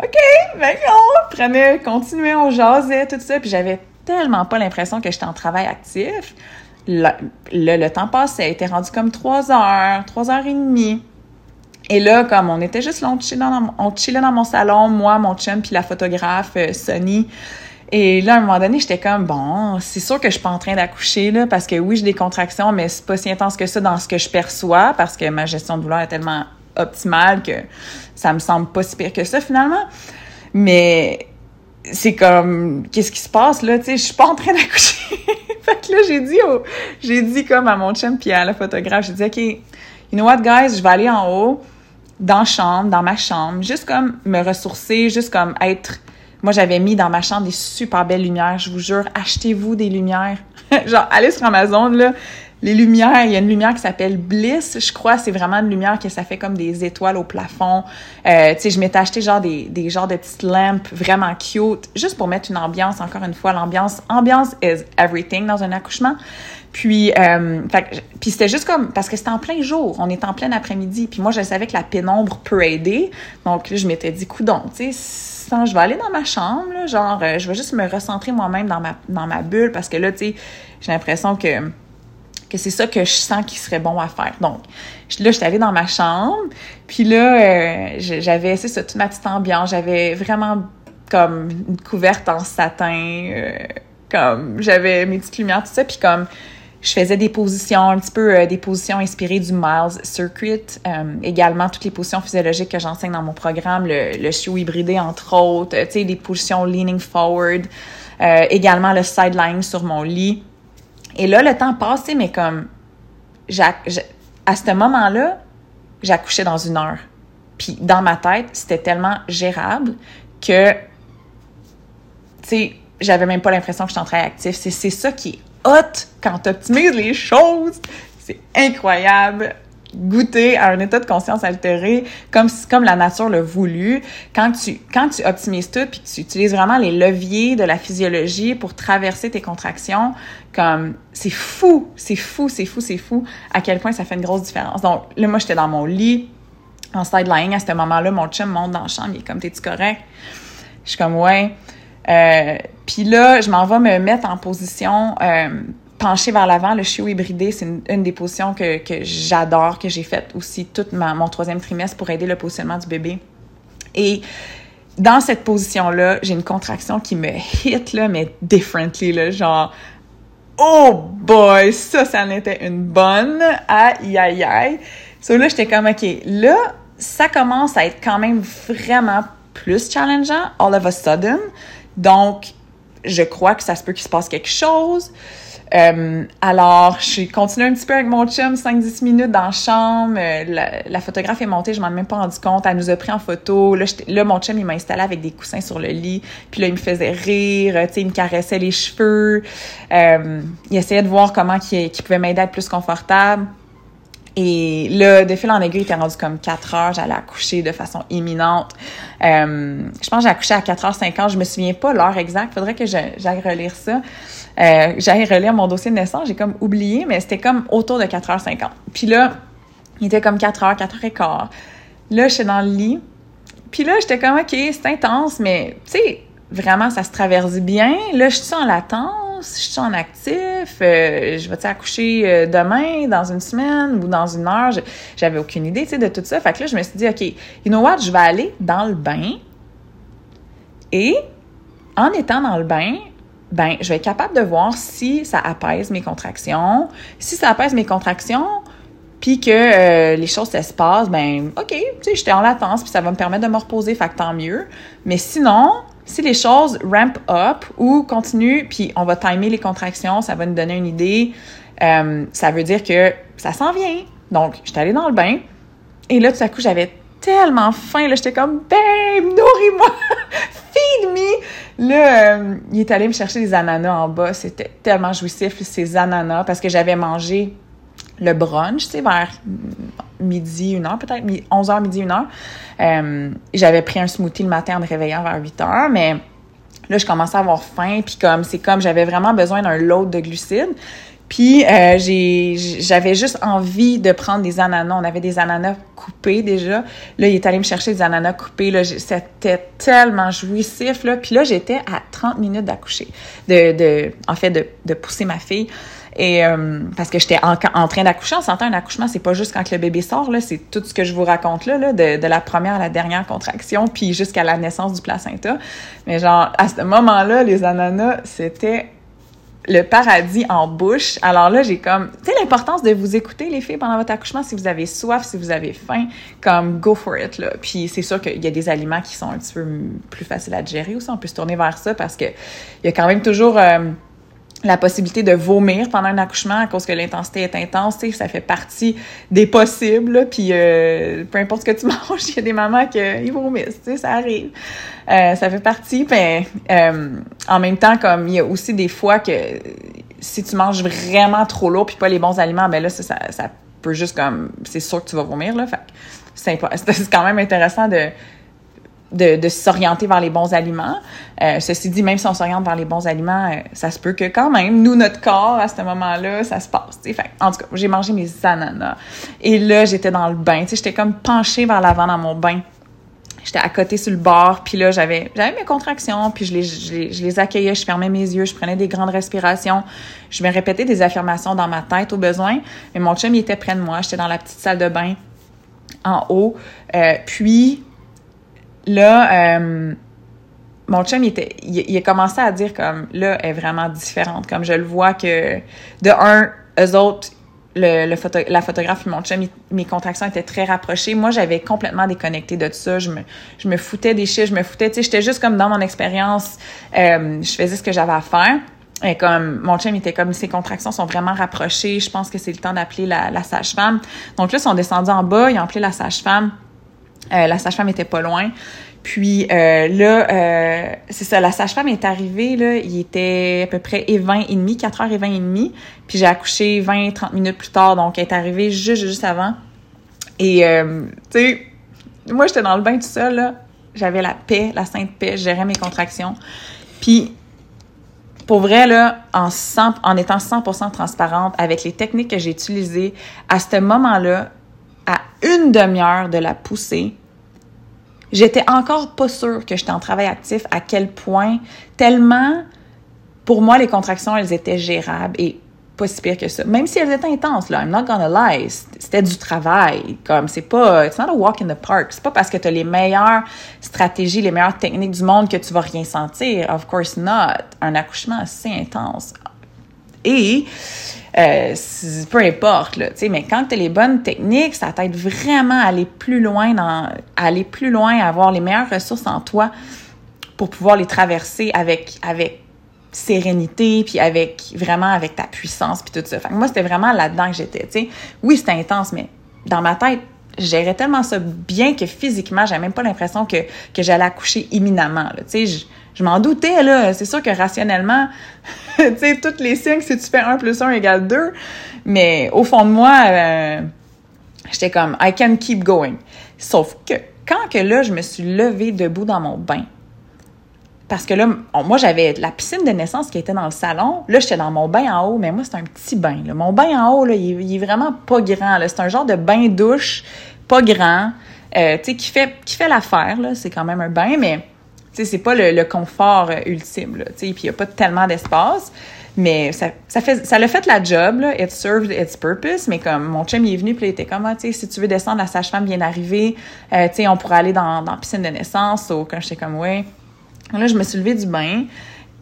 OK, ben on prenait, on jasait, tout ça, puis j'avais tellement pas l'impression que j'étais en travail actif. Le, le, temps passait, été rendu comme trois heures, trois heures et demie. Et là, comme on était juste là, on chillait dans, mon salon, moi, mon chum, puis la photographe euh, Sonny. Et là, à un moment donné, j'étais comme, bon, c'est sûr que je suis pas en train d'accoucher, là, parce que oui, j'ai des contractions, mais c'est pas si intense que ça dans ce que je perçois, parce que ma gestion de douleur est tellement optimale que ça me semble pas si pire que ça, finalement. Mais c'est comme, qu'est-ce qui se passe, là, tu sais, je suis pas en train d'accoucher. fait que là, j'ai dit, j'ai dit comme à mon chum puis à la photographe, j'ai dit, OK, you know what, guys, je vais aller en haut, dans chambre, dans ma chambre, juste comme me ressourcer, juste comme être. Moi, j'avais mis dans ma chambre des super belles lumières. Je vous jure, achetez-vous des lumières. Genre, allez sur Amazon, là. Les lumières, il y a une lumière qui s'appelle Bliss, je crois, c'est vraiment une lumière que ça fait comme des étoiles au plafond. Euh, tu sais, je m'étais acheté genre des, des genres de petites lampes vraiment cute, juste pour mettre une ambiance, encore une fois, l'ambiance, ambiance is everything dans un accouchement. Puis, euh, puis c'était juste comme, parce que c'était en plein jour, on est en plein après-midi, puis moi, je savais que la pénombre peut aider, donc là, je m'étais dit, coudon, tu sais, je vais aller dans ma chambre, là, genre, euh, je vais juste me recentrer moi-même dans ma, dans ma bulle, parce que là, tu sais, j'ai l'impression que que c'est ça que je sens qui serait bon à faire. Donc, là, j'étais allée dans ma chambre, puis là, euh, j'avais, c'est ça, toute ma petite ambiance, j'avais vraiment comme une couverte en satin, comme j'avais mes petites lumières, tout ça, puis comme je faisais des positions, un petit peu euh, des positions inspirées du Miles Circuit. Euh, également, toutes les positions physiologiques que j'enseigne dans mon programme, le, le chiot hybridé, entre autres, tu sais, des positions leaning forward. Euh, également, le sideline sur mon lit. Et là, le temps passait, mais comme, à ce moment-là, j'accouchais dans une heure. Puis dans ma tête, c'était tellement gérable que, tu sais, j'avais même pas l'impression que j'étais en train actif. C'est ça qui est hot quand tu optimises les choses. C'est incroyable. Goûter à un état de conscience altéré comme, comme la nature l'a voulu. Quand tu, quand tu optimises tout puis que tu utilises vraiment les leviers de la physiologie pour traverser tes contractions, comme, c'est fou, c'est fou, c'est fou, c'est fou à quel point ça fait une grosse différence. Donc, là, moi, j'étais dans mon lit, en sideline à ce moment-là, mon chum monte dans la chambre, il est comme, t'es-tu correct? Je suis comme, ouais. Euh, puis là, je m'en vais me mettre en position euh, penchée vers l'avant. Le chiot hybridé, c'est une, des positions que, que j'adore, que j'ai faite aussi tout mon troisième trimestre pour aider le positionnement du bébé. Et dans cette position-là, j'ai une contraction qui me hit, là, mais differently, là, genre... Oh boy, ça, ça en était une bonne. Aïe, aïe, aïe. So là, j'étais comme, OK, là, ça commence à être quand même vraiment plus challengeant, all of a sudden. Donc, je crois que ça se peut qu'il se passe quelque chose. Euh, alors, suis continué un petit peu avec mon chum, 5-10 minutes dans la chambre. Euh, la, photographe est montée, je m'en ai même pas rendu compte. Elle nous a pris en photo. Là, là mon chum, il m'a installé avec des coussins sur le lit. Puis là, il me faisait rire, tu sais, il me caressait les cheveux. Euh, il essayait de voir comment il, pouvait m'aider à être plus confortable. Et là, de fil en aiguille, il était rendu comme 4 heures. J'allais accoucher de façon imminente. Euh, je pense que j'ai accouché à 4h50. Je me souviens pas l'heure exacte. Faudrait que j'aille relire ça. Euh, j'aille relire mon dossier de naissance. J'ai comme oublié, mais c'était comme autour de 4h50. Puis là, il était comme 4h, 4h15. Là, j'étais dans le lit. Puis là, j'étais comme, OK, c'est intense, mais tu sais, vraiment, ça se traverse bien. Là, je suis en latence je suis en actif, euh, je vais accoucher euh, demain, dans une semaine ou dans une heure? J'avais aucune idée, de tout ça. Fait que là, je me suis dit, OK, you know what, je vais aller dans le bain. Et en étant dans le bain, ben, je vais être capable de voir si ça apaise mes contractions. Si ça apaise mes contractions, puis que euh, les choses s'espacent, ben, OK, tu sais, j'étais en latence, puis ça va me permettre de me reposer, fait que tant mieux. Mais sinon, si les choses ramp up ou continuent, puis on va timer les contractions, ça va nous donner une idée, euh, ça veut dire que ça s'en vient. Donc, j'étais allée dans le bain, et là, tout à coup, j'avais tellement faim, là, j'étais comme, babe, nourris-moi, feed me! Là, euh, il est allé me chercher des ananas en bas, c'était tellement jouissif, ces ananas, parce que j'avais mangé le brunch, tu sais, vers midi, une heure peut-être, 11 h midi, une heure. Euh, j'avais pris un smoothie le matin en me réveillant vers 8 heures, mais là, je commençais à avoir faim, puis comme, c'est comme, j'avais vraiment besoin d'un load de glucides. Puis euh, j'avais juste envie de prendre des ananas. On avait des ananas coupés déjà. Là, il est allé me chercher des ananas coupés. Là, c'était tellement jouissif. Là. Puis là, j'étais à 30 minutes d'accoucher, en fait, de pousser ma fille. Et euh, parce que j'étais en, train d'accoucher, on s'entend un accouchement, c'est pas juste quand le bébé sort, là, c'est tout ce que je vous raconte là, là de, la première à la dernière contraction, puis jusqu'à la naissance du placenta. Mais genre, à ce moment-là, les ananas, c'était le paradis en bouche. Alors là, j'ai comme, tu sais, l'importance de vous écouter, les filles, pendant votre accouchement, si vous avez soif, si vous avez faim, comme, go for it, là. Puis c'est sûr qu'il y a des aliments qui sont un petit peu plus faciles à digérer aussi. On peut se tourner vers ça parce que il y a quand même toujours... Euh, la possibilité de vomir pendant un accouchement à cause que l'intensité est intense, ça fait partie des possibles. Puis euh, peu importe ce que tu manges, il y a des mamans qui vomissent, ça arrive. Euh, ça fait partie. Ben, euh, en même temps, comme il y a aussi des fois que si tu manges vraiment trop lourd puis pas les bons aliments, ben là ça, ça, peut juste comme c'est sûr que tu vas vomir là. Fait c'est quand même intéressant de de, de s'orienter vers les bons aliments. Euh, ceci dit, même si on s'oriente vers les bons aliments, euh, ça se peut que quand même, nous, notre corps, à ce moment-là, ça se passe. Fait, en tout cas, j'ai mangé mes ananas. Et là, j'étais dans le bain. J'étais comme penchée vers l'avant dans mon bain. J'étais à côté sur le bord, puis là, j'avais j'avais mes contractions, puis je les, je, les, je les accueillais, je fermais mes yeux, je prenais des grandes respirations. Je me répétais des affirmations dans ma tête au besoin. Mais mon chum, il était près de moi. J'étais dans la petite salle de bain en haut. Euh, puis, là, euh, mon chum, il, était, il, a commencé à dire comme, là, elle est vraiment différente. Comme je le vois que, de un, eux autres, la photographe et mon chum, mes contractions étaient très rapprochées. Moi, j'avais complètement déconnecté de tout ça. Je me, je me foutais des chiffres, je me foutais, tu sais, j'étais juste comme dans mon expérience, euh, je faisais ce que j'avais à faire. Et comme mon chum était comme ses contractions sont vraiment rapprochées, je pense que c'est le temps d'appeler la, la sage-femme. Donc là, ils sont descendus en bas, ils ont appelé la sage-femme. Euh, la sage-femme était pas loin. Puis euh, là, euh, c'est ça, la sage-femme est arrivée, là, il était à peu près et 20 et demi, 4 heures et 20 et demi. Puis j'ai accouché 20, 30 minutes plus tard, donc elle est arrivée juste, juste avant. Et, tu sais, moi, j'étais dans le bain tout seul, là. J'avais la paix, la sainte paix, je gérais mes contractions. Puis, pour vrai, là, en, en étant 100% transparente avec les techniques que j'ai utilisées, à ce moment-là, à une demi-heure de la poussée, j'étais encore pas sûre que j'étais en travail actif, à quel point, tellement, pour moi, les contractions, elles étaient gérables et pas si pire que ça. Même si elles étaient intenses, là, I'm not gonna lie, c'était du travail. Comme, c'est pas, it's not a walk in the park. C'est pas parce que t'as les meilleures stratégies, les meilleures techniques du monde que tu vas rien sentir. Of course not. Un accouchement, c'est intense. Et, euh, peu importe, là, mais quand tu as les bonnes techniques, ça t'aide vraiment à aller plus loin, dans, à aller plus loin, avoir les meilleures ressources en toi pour pouvoir les traverser avec, avec sérénité, puis avec vraiment avec ta puissance, puis tout ça. Moi, c'était vraiment là-dedans que j'étais, sais. Oui, c'était intense, mais dans ma tête, je tellement ça bien que physiquement, j'avais même pas l'impression que, que j'allais accoucher imminemment, je m'en doutais, là. C'est sûr que rationnellement, tu sais, tous les signes, si tu fais 1 plus 1 égale 2, mais au fond de moi, euh, j'étais comme, I can keep going. Sauf que, quand que là, je me suis levée debout dans mon bain, parce que là, moi, j'avais la piscine de naissance qui était dans le salon. Là, j'étais dans mon bain en haut, mais moi, c'est un petit bain. Mon bain en haut, il, est vraiment pas grand. C'est un genre de bain-douche, pas grand, euh, tu sais, qui fait, qui fait l'affaire. C'est quand même un bain, mais sais, c'est pas le, confort euh, ultime. Là, puis il n'y a pas tellement d'espace. Mais ça, ça fait ça l'a fait la job, là. It served its purpose. Mais comme mon chum il est venu, puis il était comme, ah, tu sais, si tu veux descendre, la sage-femme vient d'arriver, euh, tu sais, on pourrait aller dans, dans la piscine de naissance. Ou quand j'étais comme, ouais. Là, je me suis levée du bain.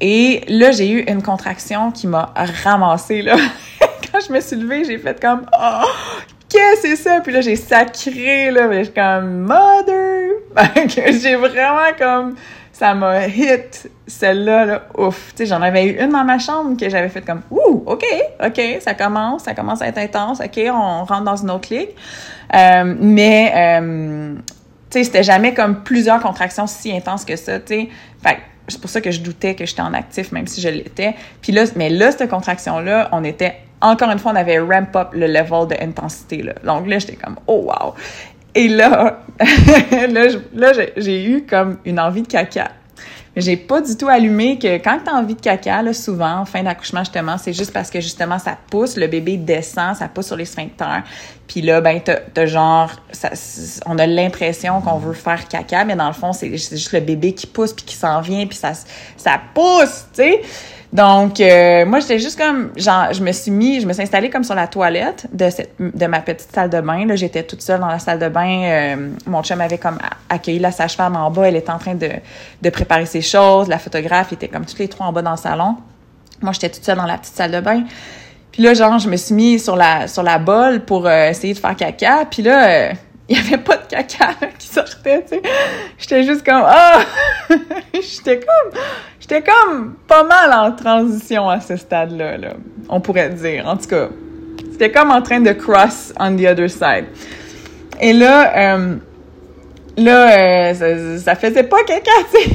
Et là, j'ai eu une contraction qui m'a ramassée, là. Quand je me suis levée, j'ai fait comme « Oh! Qu'est-ce que c'est ça? » Puis là, j'ai sacré, là. Mais je suis comme « Mother! » J'ai vraiment comme... Ça m'a hit, celle-là, là. Ouf! J'en avais eu une dans ma chambre que j'avais fait comme « Ouh! OK! OK! Ça commence. Ça commence à être intense. OK! On rentre dans une autre ligue. Euh, mais... Euh, tu sais, c'était jamais comme plusieurs contractions si intenses que ça, tu c'est pour ça que je doutais que j'étais en actif, même si je l'étais. Puis là, mais là, cette contraction-là, on était, encore une fois, on avait ramp up le level d'intensité, là. Donc là, j'étais comme, oh wow! Et là, là, j'ai eu comme une envie de caca j'ai pas du tout allumé que quand tu as envie de caca, souvent, en fin d'accouchement, justement, c'est juste parce que, justement, ça pousse, le bébé descend, ça pousse sur les sphincters. Puis là, ben, t'as, genre, on a l'impression qu'on veut faire caca, mais dans le fond, c'est, juste le bébé qui pousse, puis qui s'en vient, puis ça, ça pousse, tu sais. Donc, euh, moi, j'étais juste comme, genre, je me suis mis, je me suis installée comme sur la toilette de cette, de ma petite salle de bain. Là, j'étais toute seule dans la salle de bain. Euh, mon chum avait comme accueilli la sage-femme en bas. Elle était en train de, de préparer ses choses. La photographe était comme toutes les trois en bas dans le salon. Moi, j'étais toute seule dans la petite salle de bain. Puis là, genre, je me suis mis sur la, sur la pour euh, essayer de faire caca. Puis là, il y avait pas de caca qui sortait, tu sais. J'étais juste comme, ah! j'étais comme, j'étais comme pas mal en transition à ce stade-là, là, on pourrait dire. En tout cas, c'était comme en train de cross on the other side. Et là, euh, là, euh, ça, faisait pas caca, tu.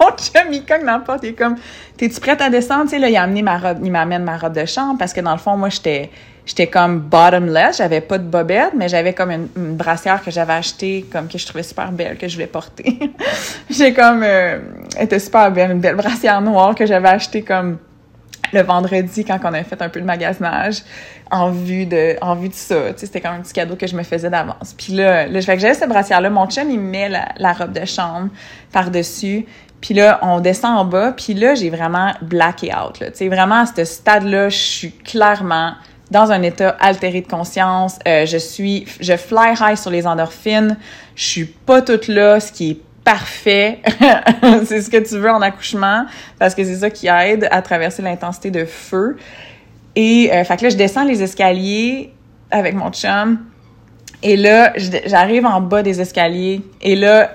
Mon chum, il cogne dans la porte, il est comme, t'es-tu prête à descendre? Tu sais, là, il a amené ma robe, il m'amène ma robe de chambre parce que dans le fond, moi, j'étais, j'étais comme bottomless, j'avais pas de bobette, mais j'avais comme une, brassière que j'avais achetée, comme que je trouvais super belle, que je voulais porter. J'ai comme, euh, elle était super belle, une belle brassière noire que j'avais achetée comme le vendredi quand on avait fait un peu de magasinage en vue de en vue de ça tu sais c'était comme un petit cadeau que je me faisais d'avance puis là, là je fais que j'avais cette brassière là mon chum il me met la, la robe de chambre par dessus puis là on descend en bas puis là j'ai vraiment blacké out là tu sais vraiment à ce stade là je suis clairement dans un état altéré de conscience. Euh, je suis, je fly high sur les endorphines. Je suis pas toute là, ce qui est parfait. c'est ce que tu veux en accouchement parce que c'est ça qui aide à traverser l'intensité de feu. Et euh, fait que là, je descends les escaliers avec mon chum. Et là, j'arrive en bas des escaliers. Et là,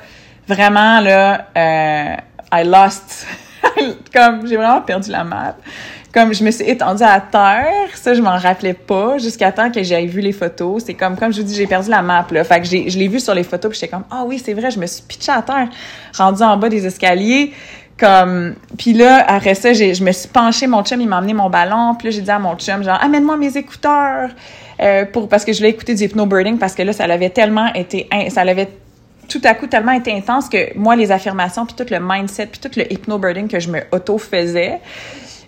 vraiment, là, euh, I lost. Comme, j'ai vraiment perdu la map comme je me suis étendue à terre, ça je m'en rappelais pas jusqu'à temps que j'aille vu les photos. C'est comme comme je vous dis, j'ai perdu la map là. Fait que j'ai je l'ai vu sur les photos, puis j'étais comme ah oui, c'est vrai, je me suis pitchée à terre, rendue en bas des escaliers comme puis là après ça, j'ai je me suis penchée, mon chum il m'a emmené mon ballon, puis là j'ai dit à mon chum genre amène-moi mes écouteurs euh, pour parce que je voulais écouter du hypnobirding parce que là ça l'avait tellement été ça l'avait tout à coup tellement été intense que moi les affirmations puis tout le mindset puis tout le hypnobirding que je me auto faisais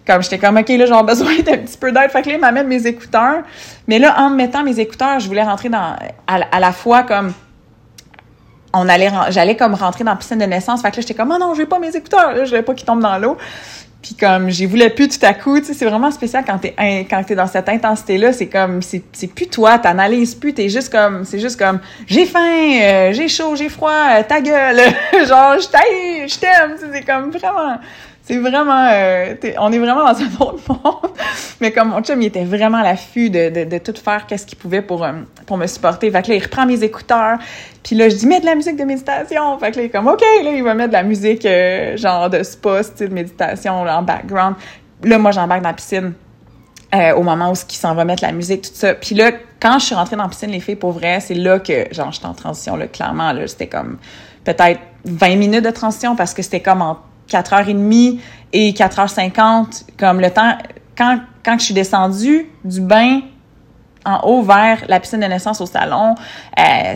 comme j'étais comme, OK, là, j'ai besoin d'un petit peu d'aide. Fait que là, il m'amène mes écouteurs. Mais là, en mettant mes écouteurs, je voulais rentrer dans, à, la fois comme, on allait, j'allais comme rentrer dans la piscine de naissance. Fait que là, j'étais comme, oh non, je veux pas mes écouteurs. Là, je voulais pas qu'ils tombent dans l'eau. Puis comme, j'y voulais plus tout à coup. Tu sais, c'est vraiment spécial quand t'es, quand t'es dans cette intensité-là. C'est comme, c'est, c'est plus toi, t'analyses plus. T'es juste comme, c'est juste comme, j'ai faim, euh, j'ai chaud, j'ai froid, ta gueule. Genre, je t'aime. C'est comme vraiment c'est vraiment, euh, on est vraiment dans un autre monde. Mais comme mon chum, il était vraiment à l'affût de, de, tout faire, qu'est-ce qu'il pouvait pour, euh, pour me supporter. Fait que là, il reprend mes écouteurs. Puis là, je dis, mets de la musique de méditation. Fait que là, il est comme, OK, là, il va mettre de la musique euh, genre de spa, style méditation, là, en background. Là, moi, j'embarque dans la piscine. au moment où il s'en va mettre la musique, tout ça. Puis là, quand je suis rentrée dans la piscine, les filles, pour vrai, c'est là que, genre, j'étais en transition, là, clairement, là, c'était comme peut-être 20 minutes de transition parce que c'était comme en 4h30 et 4h50, comme le temps, quand, quand je suis descendue du bain en haut vers la piscine de naissance au salon, euh,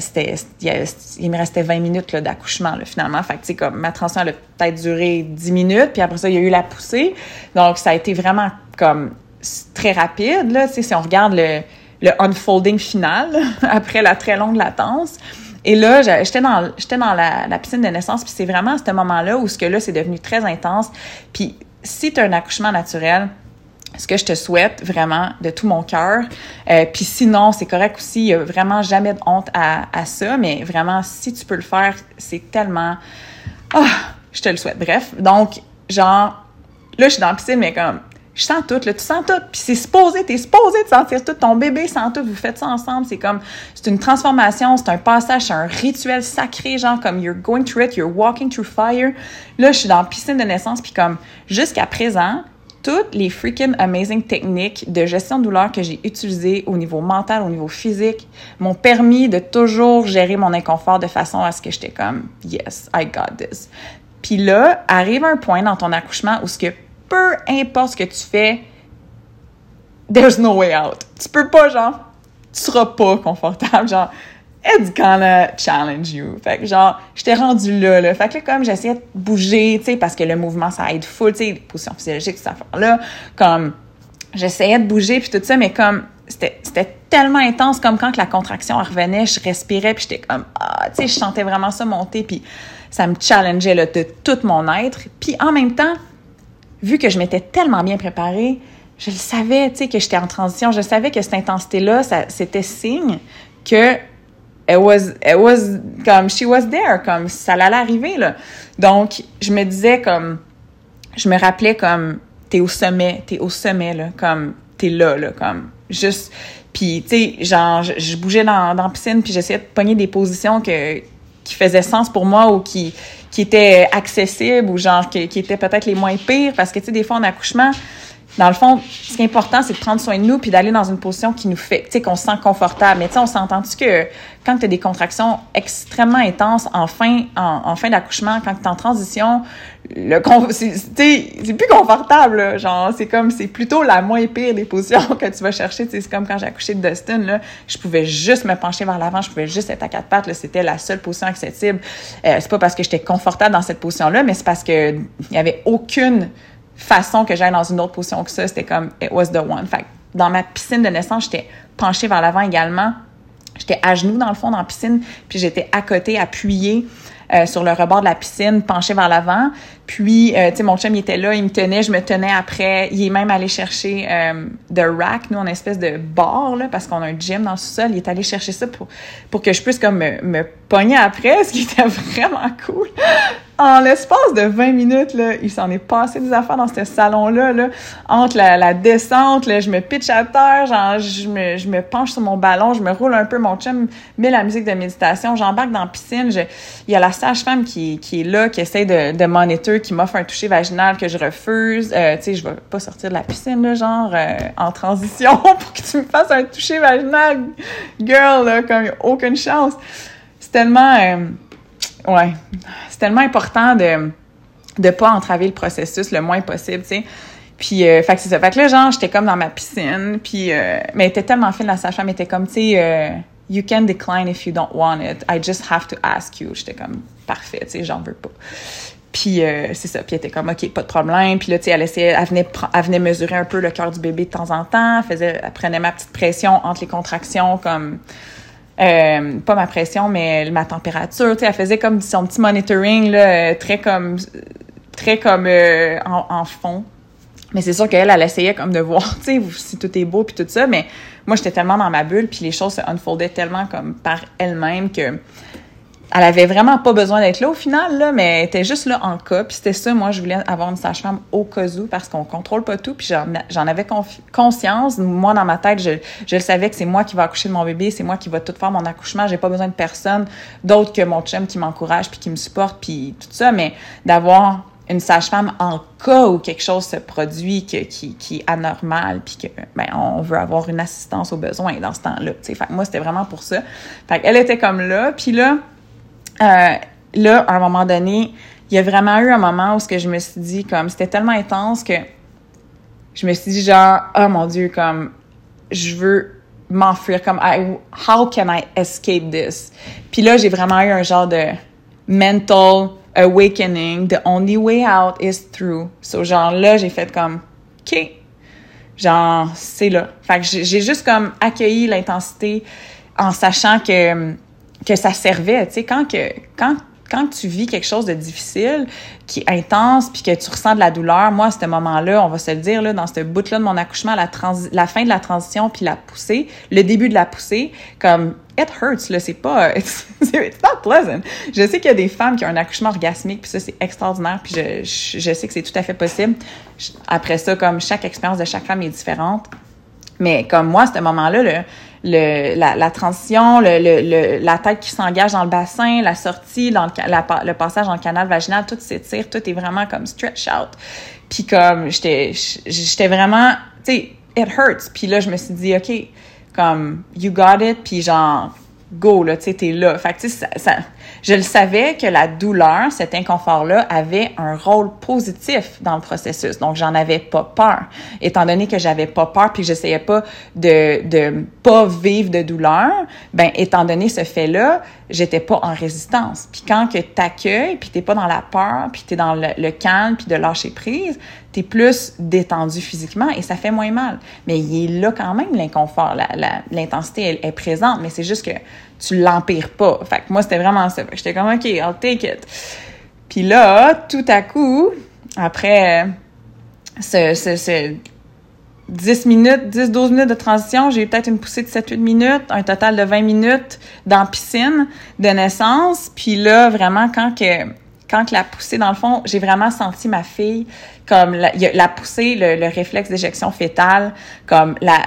il, me restait 20 minutes d'accouchement finalement. Fait que, comme ma transition a peut-être duré 10 minutes, puis après ça, il y a eu la poussée. Donc, ça a été vraiment comme très rapide, là, si on regarde le, le unfolding final après la très longue latence. Et là, j'étais dans, j'étais dans la, la, piscine de naissance, puis c'est vraiment à ce moment-là où ce que là, c'est devenu très intense. Puis si tu as un accouchement naturel, ce que je te souhaite vraiment de tout mon cœur. Euh, puis sinon, c'est correct aussi, il n'y a vraiment jamais de honte à, à, ça, mais vraiment, si tu peux le faire, c'est tellement... Ah, je te le souhaite. Bref, donc, genre, là, je suis dans la piscine, mais comme, je sens tout, là, tu sens tout. Puis c'est supposé, t'es supposé de sentir tout. Ton bébé sent tout, vous faites ça ensemble. C'est comme, c'est une transformation, c'est un passage, c'est un rituel sacré, genre comme you're going through it, you're walking through fire. Là, je suis dans la piscine de naissance, puis comme, jusqu'à présent, toutes les freaking amazing techniques de gestion de douleur que j'ai utilisées au niveau mental, au niveau physique, m'ont permis de toujours gérer mon inconfort de façon à ce que j'étais comme yes, I got this. Puis là, arrive un point dans ton accouchement où ce que peu importe ce que tu fais, there's no way out. Tu peux pas genre tu seras pas confortable genre it's gonna challenge you. Fait que genre, j'étais rendue là, là. Fait que là, comme j'essayais de bouger, tu sais, parce que le mouvement, ça aide full, tu sais, position physiologique, cette affaire-là. Comme, j'essayais de bouger, puis tout ça, mais comme, c'était tellement intense, comme quand la contraction revenait, je respirais, puis j'étais comme, ah, tu sais, je sentais vraiment ça monter, puis ça me challengeait, là, de tout mon être. Puis en même temps, vu que je m'étais tellement bien préparée, je le savais, tu sais, que j'étais en transition, je savais que cette intensité-là, c'était signe que it was, it was, comme, she was there, comme, ça allait arriver, là. Donc, je me disais, comme, je me rappelais, comme, t'es au sommet, t'es au sommet, là, comme, t'es là, là, comme, juste, puis, tu sais, genre, je, bougeais dans, la piscine, puis j'essayais de pogner des positions que, qui faisaient sens pour moi ou qui, qui étaient accessibles ou genre, qui, qui étaient peut-être les moins pires, parce que, tu sais, des fois, en accouchement, dans le fond, ce qui est important, c'est de prendre soin de nous puis d'aller dans une position qui nous fait, tu sais, qu'on se sent confortable. Mais tu sais, on s'entend-tu que quand tu as des contractions extrêmement intenses en fin, en, fin d'accouchement, quand tu es en transition, le c'est plus confortable, genre, c'est comme, c'est plutôt la moins pire des positions que tu vas chercher. C'est comme quand j'ai accouché de Dustin, là, je pouvais juste me pencher vers l'avant, je pouvais juste être à quatre pattes, c'était la seule position accessible. Euh, c'est pas parce que j'étais confortable dans cette position-là, mais c'est parce que il y avait aucune façon que j'aille dans une autre position que ça. C'était comme, it was the one. Fait dans ma piscine de naissance, j'étais penchée vers l'avant également. J'étais à genoux dans le fond dans la piscine, puis j'étais à côté, appuyée euh, sur le rebord de la piscine, penchée vers l'avant. Puis, euh, tu sais, mon chum, il était là, il me tenait, je me tenais après. Il est même allé chercher euh, de rack, nous, en espèce de bar, là, parce qu'on a un gym dans le sous-sol. Il est allé chercher ça pour, pour que je puisse comme me, me pogner après, ce qui était vraiment cool. En l'espace de 20 minutes, là, il s'en est passé des affaires dans ce salon-là, là, entre la, la, descente, là, je me pitch à terre, genre, je me, je me penche sur mon ballon, je me roule un peu, mon chum met la musique de méditation, j'embarque dans la piscine, je, il y a la sage-femme qui, qui est là, qui essaie de, de monitor, qui m'offre un toucher vaginal que je refuse, euh, tu sais, je vais pas sortir de la piscine, là, genre, euh, en transition pour que tu me fasses un toucher vaginal, girl, là, comme aucune chance. Tellement... Euh, Ouais. C'est tellement important de de pas entraver le processus le moins possible, tu sais. Puis, euh, fait que c'est ça. Que là, genre, j'étais comme dans ma piscine, puis... Euh, mais elle était tellement fine, la sage-femme était comme, tu sais... Euh, you can decline if you don't want it. I just have to ask you. J'étais comme, parfait, tu sais, j'en veux pas. Puis euh, c'est ça. Puis elle était comme, OK, pas de problème. Puis là, tu sais, elle essayait, elle venait, elle venait mesurer un peu le cœur du bébé de temps en temps. Elle, faisait, elle prenait ma petite pression entre les contractions, comme euh, pas ma pression, mais ma température. Tu sais, elle faisait comme son petit monitoring là, euh, très comme très comme euh, en, fond. Mais c'est sûr qu'elle, elle essayait comme de voir, tu sais, si tout est beau puis tout ça. Mais moi, j'étais tellement dans ma bulle puis les choses se unfoldaient tellement comme par elles-mêmes que elle avait vraiment pas besoin d'être là au final, là, mais elle était juste là en cas. Puis c'était ça, moi, je voulais avoir une sage-femme au cas où parce qu'on contrôle pas tout. Puis j'en avais conscience. Moi, dans ma tête, je, je le savais que c'est moi qui vais accoucher de mon bébé, c'est moi qui va tout faire mon accouchement. J'ai pas besoin de personne d'autre que mon chum qui m'encourage puis qui me supporte puis tout ça. Mais d'avoir une sage-femme en cas où quelque chose se produit qui, qui est anormal puis que ben on veut avoir une assistance aux besoins dans ce temps-là. Fait que moi, c'était vraiment pour ça. Fait qu'elle était comme là. Puis là, euh, là, à un moment donné, il y a vraiment eu un moment où ce que je me suis dit, comme, c'était tellement intense que je me suis dit, genre, oh mon Dieu, comme, je veux m'enfuir, comme I, how can I escape this? Puis là, j'ai vraiment eu un genre de mental awakening. The only way out is through. So, genre là, j'ai fait comme, OK, genre, c'est là. Fait que j'ai juste comme accueilli l'intensité en sachant que, que ça servait. Tu sais, quand, que, quand quand tu vis quelque chose de difficile, qui est intense, puis que tu ressens de la douleur, moi, à ce moment-là, on va se le dire, là, dans ce bout-là de mon accouchement, la, la fin de la transition, puis la poussée, le début de la poussée, comme it hurts, là, c'est pas, it's, not pleasant. Je sais qu'il y a des femmes qui ont un accouchement orgasmique, puis ça, c'est extraordinaire, puis je, je, sais que c'est tout à fait possible. Après ça, comme chaque expérience de chaque femme est différente. Mais comme moi, à ce moment-là, le, le, la, la transition, le, le, la tête qui s'engage dans le bassin, la sortie, dans le, le passage dans le canal vaginal, tout s'étire, tout est vraiment comme stretch out. Puis comme, j'étais j'étais vraiment, tu sais, it hurts. Puis là, je me suis dit, OK, comme, you got it, puis genre, go, là, tu sais, t'es là. Fait que, tu sais, ça, ça, je le savais que la douleur, cet inconfort-là, avait un rôle positif dans le processus. Donc, j'en avais pas peur. Étant donné que j'avais pas peur puis que j'essayais pas de, de pas vivre de douleur, ben, étant donné ce fait-là, j'étais pas en résistance. Puis quand que t'accueilles, puis t'es pas dans la peur, puis t'es dans le, calme, puis de lâcher prise, t'es plus détendu physiquement et ça fait moins mal. Mais il est là quand même l'inconfort, l'intensité est présente, mais c'est juste que tu l'empires pas. Fait que moi, c'était vraiment ça. J'étais comme, OK, I'll take it. Puis là, tout à coup, après ce, ce, ce 10 minutes, 10-12 minutes de transition, j'ai eu peut-être une poussée de 7-8 minutes, un total de 20 minutes dans piscine de naissance. Puis là, vraiment, quand que quand la poussée, dans le fond, j'ai vraiment senti ma fille comme la, la poussée, le, le réflexe d'éjection fétale, comme la,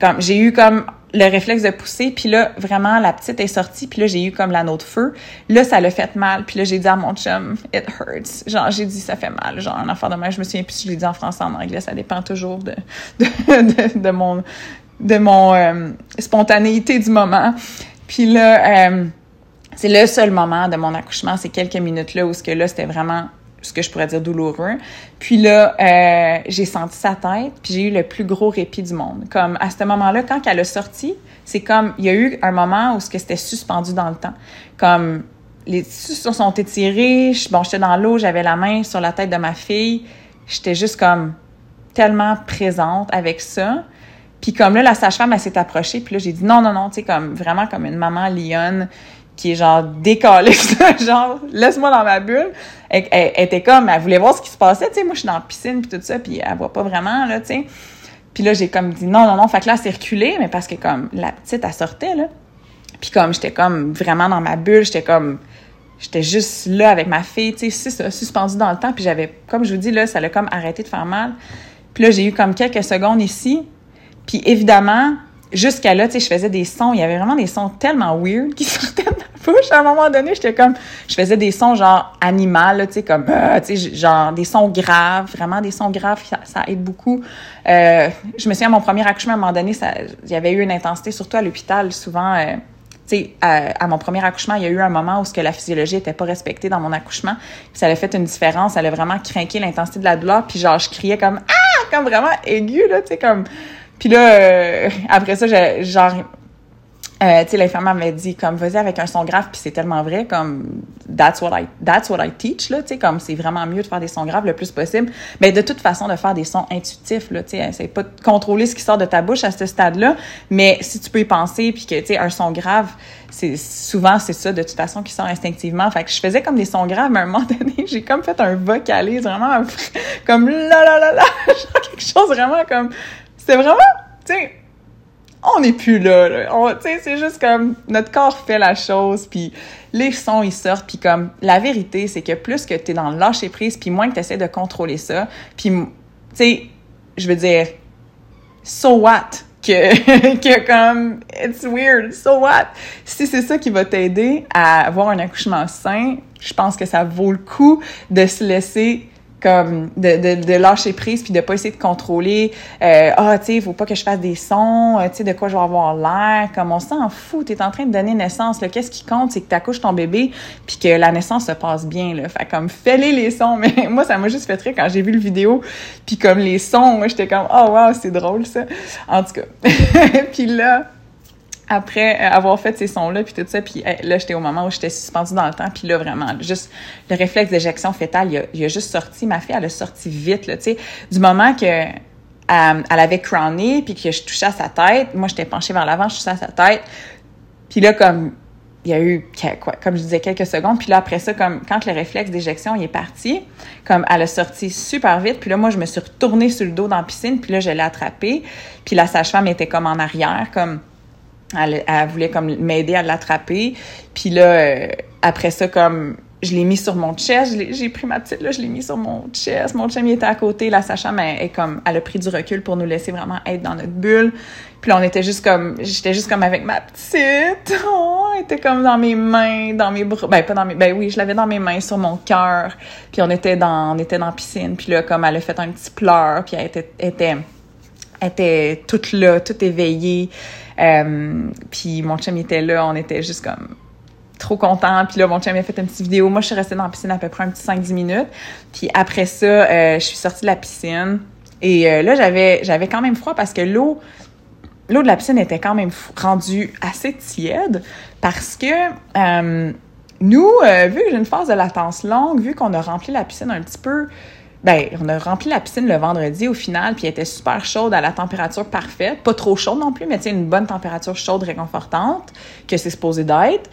comme j'ai eu comme le réflexe de pousser, puis là, vraiment, la petite est sortie, puis là, j'ai eu comme l'anneau de feu. Là, ça l'a fait mal, puis là, j'ai dit à mon chum, « It hurts ». Genre, j'ai dit « Ça fait mal », genre, un enfant de moi, je me souviens plus si je l'ai dit en français en anglais, ça dépend toujours de, de, de, mon, de mon euh, spontanéité du moment. Puis là, euh, c'est le seul moment de mon accouchement, ces quelques minutes-là, où ce que là, c'était vraiment ce que je pourrais dire douloureux. Puis là, euh, j'ai senti sa tête, puis j'ai eu le plus gros répit du monde. Comme à ce moment-là, quand elle a sorti, c'est comme il y a eu un moment où ce que c'était suspendu dans le temps. Comme les tissus se sont étirés, bon, j'étais dans l'eau, j'avais la main sur la tête de ma fille, j'étais juste comme tellement présente avec ça. Puis comme là, la sage-femme, elle s'est approchée, puis là, j'ai dit non, non, non, tu sais, comme vraiment comme une maman lionne qui est genre décalée, genre laisse-moi dans ma bulle. Elle, était comme, elle voulait voir ce qui se passait, tu sais, moi je suis dans la piscine puis tout ça, puis elle voit pas vraiment là, tu sais. Puis là j'ai comme dit non non non, fait que là c'est mais parce que comme la petite elle sortait là. Puis comme j'étais comme vraiment dans ma bulle, j'étais comme j'étais juste là avec ma fille, tu sais, c'est suspendu dans le temps, puis j'avais comme je vous dis là, ça l'a comme arrêté de faire mal. Puis là j'ai eu comme quelques secondes ici, puis évidemment jusqu'à là, tu sais, je faisais des sons. Il y avait vraiment des sons tellement weird qui sortaient de bouche. À un moment donné, j'étais comme, je faisais des sons genre animal, tu sais, comme, euh, tu sais, genre des sons graves, vraiment des sons graves, ça, aide beaucoup. Euh, je me souviens, à mon premier accouchement, à un moment donné, il y avait eu une intensité, surtout à l'hôpital, souvent. Euh, sais, à, mon premier accouchement, il y a eu un moment où ce que la physiologie était pas respectée dans mon accouchement. Puis ça a fait une différence. Ça a vraiment craqué l'intensité de la douleur. Puis genre, je criais comme ah, comme vraiment aigu là, tu comme puis là, euh, après ça, genre, euh, tu sais, l'infirmière m'avait dit comme vas-y avec un son grave puis c'est tellement vrai comme that's what I that's what I teach là tu sais comme c'est vraiment mieux de faire des sons graves le plus possible. Mais de toute façon de faire des sons intuitifs là tu sais c'est pas de contrôler ce qui sort de ta bouche à ce stade là mais si tu peux y penser puis que tu sais un son grave c'est souvent c'est ça de toute façon qui sort instinctivement. Fait que je faisais comme des sons graves mais à un moment donné j'ai comme fait un vocalise vraiment comme là là là là genre quelque chose vraiment comme c'était vraiment, tu sais, on n'est plus là. c'est juste comme notre corps fait la chose, puis les sons ils sortent, puis comme la vérité c'est que plus que tu es dans le lâcher prise, puis moins que tu essaies de contrôler ça, puis tu sais, je veux dire, so what que que comme it's weird, so what? Si c'est ça qui va t'aider à avoir un accouchement sain, je pense que ça vaut le coup de se laisser comme de, de, de, lâcher prise puis de pas essayer de contrôler euh, ah tu sais faut pas que je fasse des sons euh, tu sais de quoi je vais avoir l'air comme on s'en fout tu es en train de donner naissance là qu'est-ce qui compte c'est que tu accouches ton bébé puis que la naissance se passe bien là. Fait comme fais-les les sons. Mais moi ça m'a juste fait rire quand j'ai vu le vidéo puis comme les sons moi j'étais comme oh wow c'est drôle ça. En tout cas. Puis là après avoir fait ces sons-là, puis tout ça, puis là, j'étais au moment où j'étais suspendue dans le temps, puis là, vraiment, juste le réflexe d'éjection fétale, il a, juste sorti. Ma fille, elle a sorti vite, là, tu sais, du moment que euh, elle avait crowné, puis que je touchais à sa tête, moi, j'étais penchée vers l'avant, je touchais à sa tête, puis là, comme il y a eu, quoi, comme je disais, quelques secondes. Puis là, après ça, comme quand le réflexe d'éjection il est parti, comme elle a sorti super vite. Puis là, moi, je me suis retournée sur le dos dans la piscine. Puis là, je l'ai attrapée. Puis la sage-femme était comme en arrière, comme elle, elle voulait comme m'aider à l'attraper. Puis là, euh, après ça, comme je l'ai mis sur mon chest, j'ai pris ma petite là, je l'ai mis sur mon chest. Mon chum il était à côté, la sage-femme est comme elle a pris du recul pour nous laisser vraiment être dans notre bulle. Puis là, on était juste comme, j'étais juste comme avec ma petite. Oh, elle était comme dans mes mains, dans mes bras. Ben, pas dans mes, ben oui, je l'avais dans mes mains, sur mon cœur. Puis on était dans, on était dans la piscine. Puis là, comme elle a fait un petit pleur, puis elle était, était, était toute là, toute éveillée. Euh, puis mon chum était là, on était juste comme trop content. Puis là, mon chum a fait une petite vidéo. Moi, je suis restée dans la piscine à peu près un petit 5-10 minutes. Puis après ça, euh, je suis sortie de la piscine. Et euh, là, j'avais, j'avais quand même froid parce que l'eau, l'eau de la piscine était quand même rendue assez tiède parce que nous, vu que j'ai une phase de latence longue, vu qu'on a rempli la piscine un petit peu, ben, on a rempli la piscine le vendredi au final, puis elle était super chaude à la température parfaite, pas trop chaude non plus, mais tu une bonne température chaude réconfortante que c'est supposé d'être.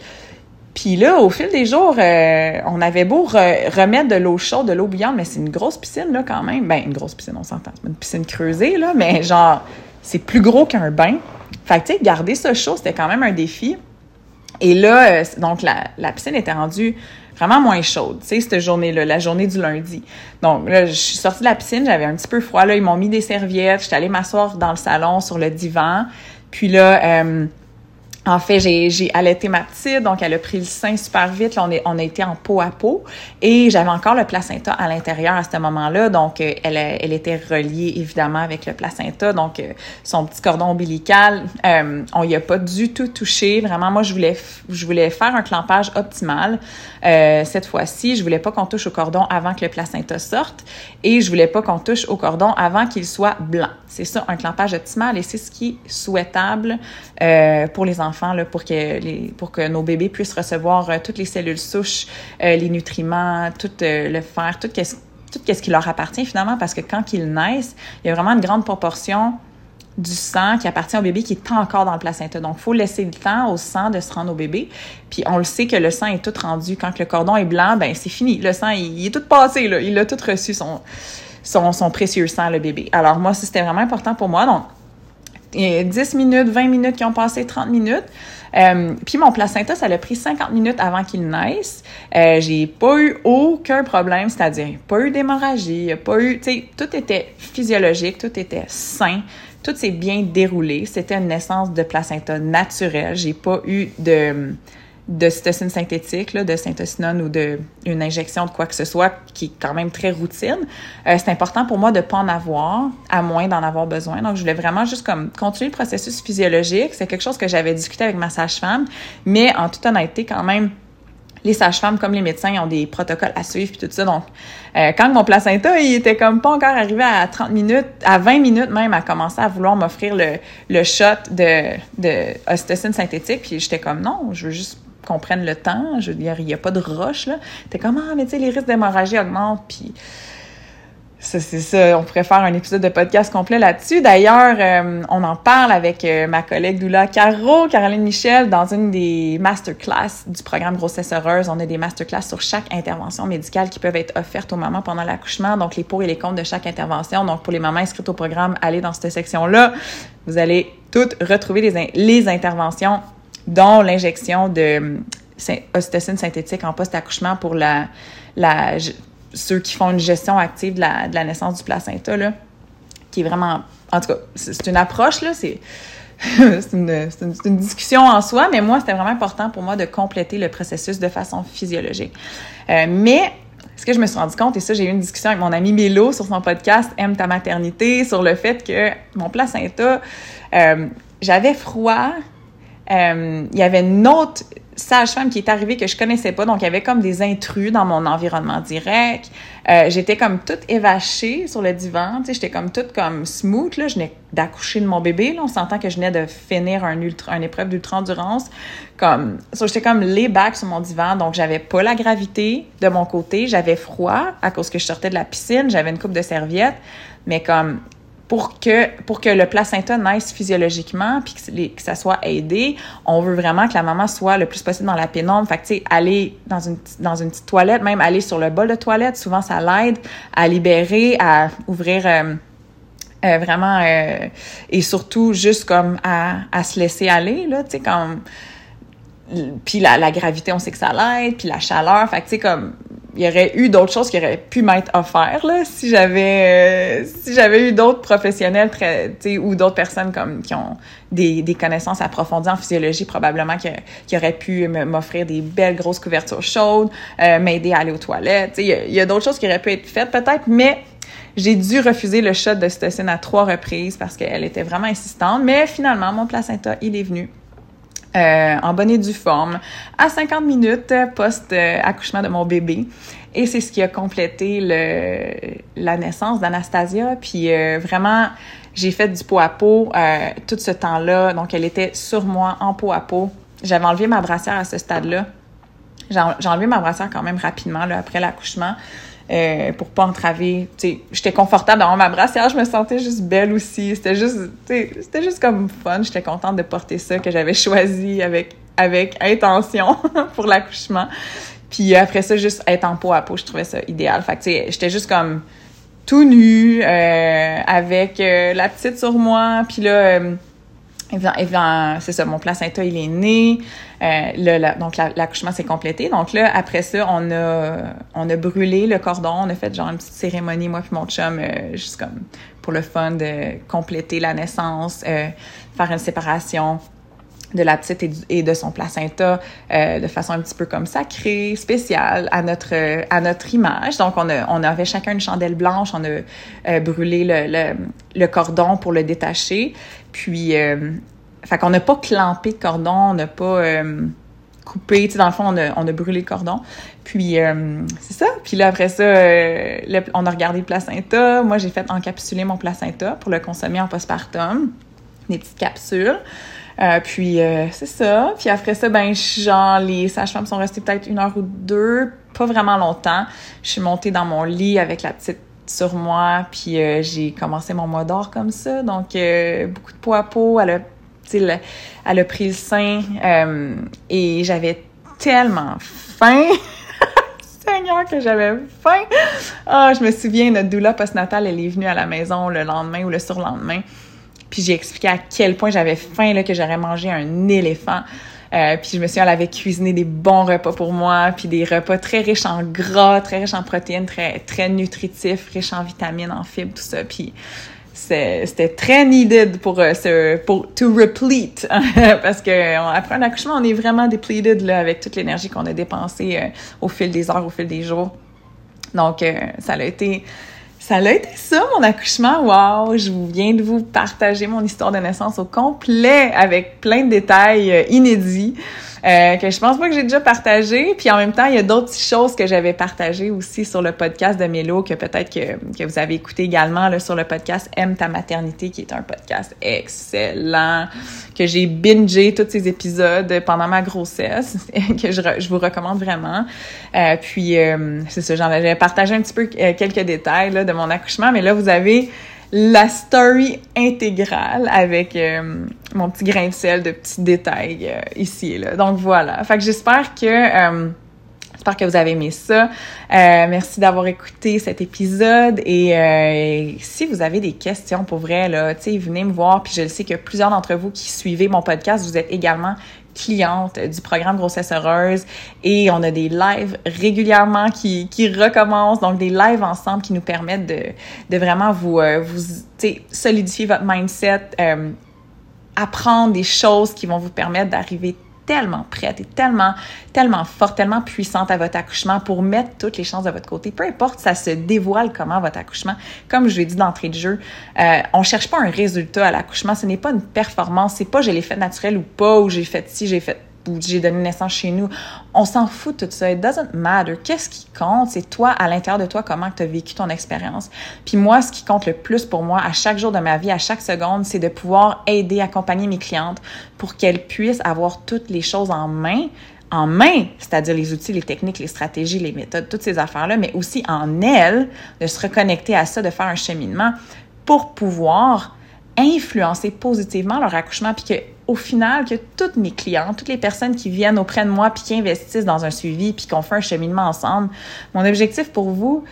Puis là, au fil des jours, euh, on avait beau remettre de l'eau chaude, de l'eau bouillante, mais c'est une grosse piscine là quand même. Ben, une grosse piscine, on s'entend, c'est une piscine creusée là, mais genre c'est plus gros qu'un bain. Fait tu sais, garder ça chaud, c'était quand même un défi. Et là, euh, donc, la, la, piscine était rendue vraiment moins chaude, tu sais, cette journée-là, la journée du lundi. Donc, là, je suis sortie de la piscine, j'avais un petit peu froid, là, ils m'ont mis des serviettes, j'étais allée m'asseoir dans le salon, sur le divan. Puis là, euh, en fait, j'ai allaité ma petite, donc elle a pris le sein super vite. Là, on, est, on a été en peau à peau. Et j'avais encore le placenta à l'intérieur à ce moment-là. Donc, euh, elle, elle était reliée évidemment avec le placenta. Donc, euh, son petit cordon ombilical, euh, on y a pas du tout touché. Vraiment, moi, je voulais, je voulais faire un clampage optimal. cette fois-ci, je voulais pas qu'on touche au cordon avant que le placenta sorte. Et je voulais pas qu'on touche au cordon avant qu'il soit blanc. C'est ça, un clampage optimal. Et c'est ce qui est souhaitable pour les enfants là, pour, que les, pour que nos bébés puissent recevoir euh, toutes les cellules souches, euh, les nutriments, tout euh, le fer, tout, ce, tout ce qui leur appartient finalement, parce que quand ils naissent, il y a vraiment une grande proportion du sang qui appartient au bébé qui est encore dans le placenta. Donc, il faut laisser le temps au sang de se rendre au bébé. Puis, on le sait que le sang est tout rendu. Quand le cordon est blanc, ben c'est fini. Le sang, il, est tout passé. Là. Il a tout reçu, son, son, son précieux sang, le bébé. Alors, moi, c'était vraiment important pour moi. Donc, 10 minutes, 20 minutes qui ont passé, 30 minutes. Euh, puis mon placenta, ça a pris 50 minutes avant qu'il naisse. Euh, j'ai pas eu aucun problème, c'est-à-dire pas eu d'hémorragie, pas eu, tu sais, tout était physiologique, tout était sain, tout s'est bien déroulé. C'était une naissance de placenta naturelle. J'ai pas eu de de cytocine synthétique, là, de synthocinone ou de une injection de quoi que ce soit qui est quand même très routine, euh, c'est important pour moi de pas en avoir, à moins d'en avoir besoin. Donc, je voulais vraiment juste comme continuer le processus physiologique. C'est quelque chose que j'avais discuté avec ma sage-femme, mais en toute honnêteté, quand même, les sages-femmes comme les médecins ils ont des protocoles à suivre puis tout ça. Donc, euh, quand mon placenta, il était comme pas encore arrivé à 30 minutes, à 20 minutes même, à commencer à vouloir m'offrir le, le shot de, de synthétique. Puis j'étais comme non, je veux juste qu'on prenne le temps. Je veux dire, il n'y a pas de roche, là. T'es comme, ah, mais tu sais, les risques d'hémorragie augmentent, puis ça, c'est ça. On pourrait faire un épisode de podcast complet là-dessus. D'ailleurs, euh, on en parle avec euh, ma collègue Doula Caro, Caroline Michel, dans une des masterclass du programme Grossesse Heureuse. On a des masterclass sur chaque intervention médicale qui peuvent être offertes aux mamans pendant l'accouchement. Donc, les pour et les contre de chaque intervention. Donc, pour les mamans inscrites au programme, allez dans cette section-là. Vous allez toutes retrouver les, les interventions dont l'injection de ocytocine synthétique en post-accouchement pour la, ceux qui font une gestion active de la, naissance du placenta, là, qui est vraiment... En tout cas, c'est une approche, là, c'est... c'est une, discussion en soi, mais moi, c'était vraiment important pour moi de compléter le processus de façon physiologique. Euh, mais ce que je me suis rendu compte, et ça, j'ai eu une discussion avec mon ami Mélo sur son podcast Aime ta maternité, sur le fait que mon placenta, euh, j'avais froid, il y avait une autre sage-femme qui est arrivée que je connaissais pas, donc il y avait comme des intrus dans mon environnement direct. Euh, j'étais comme toute évachée sur le divan, tu sais, j'étais comme toute comme smooth, là, je venais d'accoucher de mon bébé, là, on s'entend que je venais de finir un ultra, épreuve d'ultra-endurance, comme, so, j'étais comme lay back sur mon divan, donc j'avais pas la gravité de mon côté, j'avais froid à cause que je sortais de la piscine, j'avais une coupe de serviettes, mais comme pour que, pour que le placenta naisse physiologiquement puis que, que, ça soit aidé, on veut vraiment que la maman soit le plus possible dans la pénombre. Fait que, tu sais, aller dans une, dans une petite toilette, même aller sur le bol de toilette, souvent ça l'aide à libérer, à ouvrir euh, euh, vraiment, euh, et surtout juste comme à, à se laisser aller, là, tu sais, comme puis la, la, gravité, on sait que ça l'aide, puis la chaleur, fait que tu sais comme il y aurait eu d'autres choses qui auraient pu m'être offertes là si j'avais euh, si j'avais eu d'autres professionnels très ou d'autres personnes comme qui ont des, des connaissances approfondies en physiologie probablement qui, qui auraient pu m'offrir des belles grosses couvertures chaudes euh, m'aider à aller aux toilettes. Il y a, y a d'autres choses qui auraient pu être faites peut-être mais j'ai dû refuser le shot de cytocine à trois reprises parce qu'elle était vraiment insistante. Mais finalement mon placenta il est venu euh, en bonne et due forme à 50 minutes post-accouchement de mon bébé. Et c'est ce qui a complété le, la naissance d'Anastasia. Puis euh, vraiment, j'ai fait du pot à peau euh, tout ce temps-là. Donc, elle était sur moi en pot à peau. J'avais enlevé ma brassière à ce stade-là. J'ai enlevé ma brassière quand même rapidement là, après l'accouchement. Euh, pour pas entraver. J'étais confortable dans ma brassière, je me sentais juste belle aussi. C'était juste, c'était juste comme fun. J'étais contente de porter ça que j'avais choisi avec avec intention pour l'accouchement. Puis après ça, juste être en peau à peau, je trouvais ça idéal. Fait que j'étais juste comme tout nu euh, avec euh, la petite sur moi. Puis là c'est ça, mon placenta, il est né. Euh, donc, l'accouchement s'est complété. Donc là, après ça, on a, on a brûlé le cordon. On a fait genre une petite cérémonie, moi puis mon chum, euh, juste comme pour le fun de compléter la naissance, euh, faire une séparation de la petite et, de son placenta de façon un petit peu comme sacrée, spéciale à notre à notre image. Donc on a on avait chacun une chandelle blanche, on a brûlé le, le, le, cordon pour le détacher, puis fait qu'on n'a pas clampé de cordon, on n'a pas euh, coupé, tu sais dans le fond on a on a brûlé le cordon. Puis c'est ça. Puis là après ça on a regardé le placenta. Moi j'ai fait encapsuler mon placenta pour le consommer en postpartum, des petites capsules. Euh, puis euh, c'est ça. Puis après ça, ben genre les sages-femmes sont restées peut-être une heure ou deux, pas vraiment longtemps. Je suis montée dans mon lit avec la petite sur moi, puis euh, j'ai commencé mon mois d'or comme ça. Donc beaucoup de peau à peau, elle a, elle a pris le sein et j'avais tellement faim. Seigneur, que j'avais faim! Ah, je me souviens, notre doula postnatale, elle est venue à la maison le lendemain ou le surlendemain. Puis j'ai expliqué à quel point j'avais faim, là, que j'aurais mangé un éléphant. Euh, puis je me suis dit, elle avait cuisiné des bons repas pour moi, puis des repas très riches en gras, très riches en protéines, très très nutritifs, riches en vitamines, en fibres, tout ça. Puis c'était très needed pour euh, ce pour to replete parce que après un accouchement on est vraiment depleted là avec toute l'énergie qu'on a dépensée euh, au fil des heures au fil des jours donc ça a été ça a été ça, mon accouchement. Wow! Je viens de vous partager mon histoire de naissance au complet avec plein de détails euh, inédits euh, que je pense pas que j'ai déjà partagé. Puis en même temps, il y a d'autres choses que j'avais partagées aussi sur le podcast de Mélo que peut-être que, que vous avez écouté également là, sur le podcast Aime ta maternité, qui est un podcast excellent, que j'ai bingé tous ces épisodes pendant ma grossesse, que je, je vous recommande vraiment. Euh, puis euh, c'est ça, j'avais partagé un petit peu euh, quelques détails là, de mon accouchement, mais là, vous avez la story intégrale avec euh, mon petit grain de sel de petits détails euh, ici et là. Donc voilà. Fait que j'espère que euh, j'espère que vous avez aimé ça. merci d'avoir écouté cet épisode et si vous avez des questions pour vrai là, tu venez me voir. Puis je le sais que plusieurs d'entre vous qui suivez mon podcast, vous êtes également cliente du programme Grossesse Heureuse et on a des lives régulièrement qui, qui recommencent, donc des lives ensemble qui nous permettent de, de vraiment vous, euh, vous solidifier votre mindset, euh, apprendre des choses qui vont vous permettre d'arriver tellement prête et tellement, tellement forte, tellement puissante à votre accouchement pour mettre toutes les chances de votre côté. Peu importe, ça se dévoile comment votre accouchement. Comme je l'ai dit d'entrée de jeu, euh, on cherche pas un résultat à l'accouchement. Ce n'est pas une performance. C'est pas je l'ai fait naturel ou pas, ou j'ai fait ci, j'ai fait ou j'ai donné naissance chez nous. On s'en fout de tout ça. It doesn't matter. Qu'est-ce qui compte? C'est toi, à l'intérieur de toi, comment tu as vécu ton expérience. Puis moi, ce qui compte le plus pour moi, à chaque jour de ma vie, à chaque seconde, c'est de pouvoir aider, accompagner mes clientes pour qu'elles puissent avoir toutes les choses en main en main, c'est-à-dire les outils, les techniques, les stratégies, les méthodes, toutes ces affaires-là, mais aussi en elles, de se reconnecter à ça, de faire un cheminement pour pouvoir influencer positivement leur accouchement, puis que au final, que toutes mes clientes, toutes les personnes qui viennent auprès de moi, puis qui investissent dans un suivi, puis qu'on fait un cheminement ensemble, mon objectif pour vous,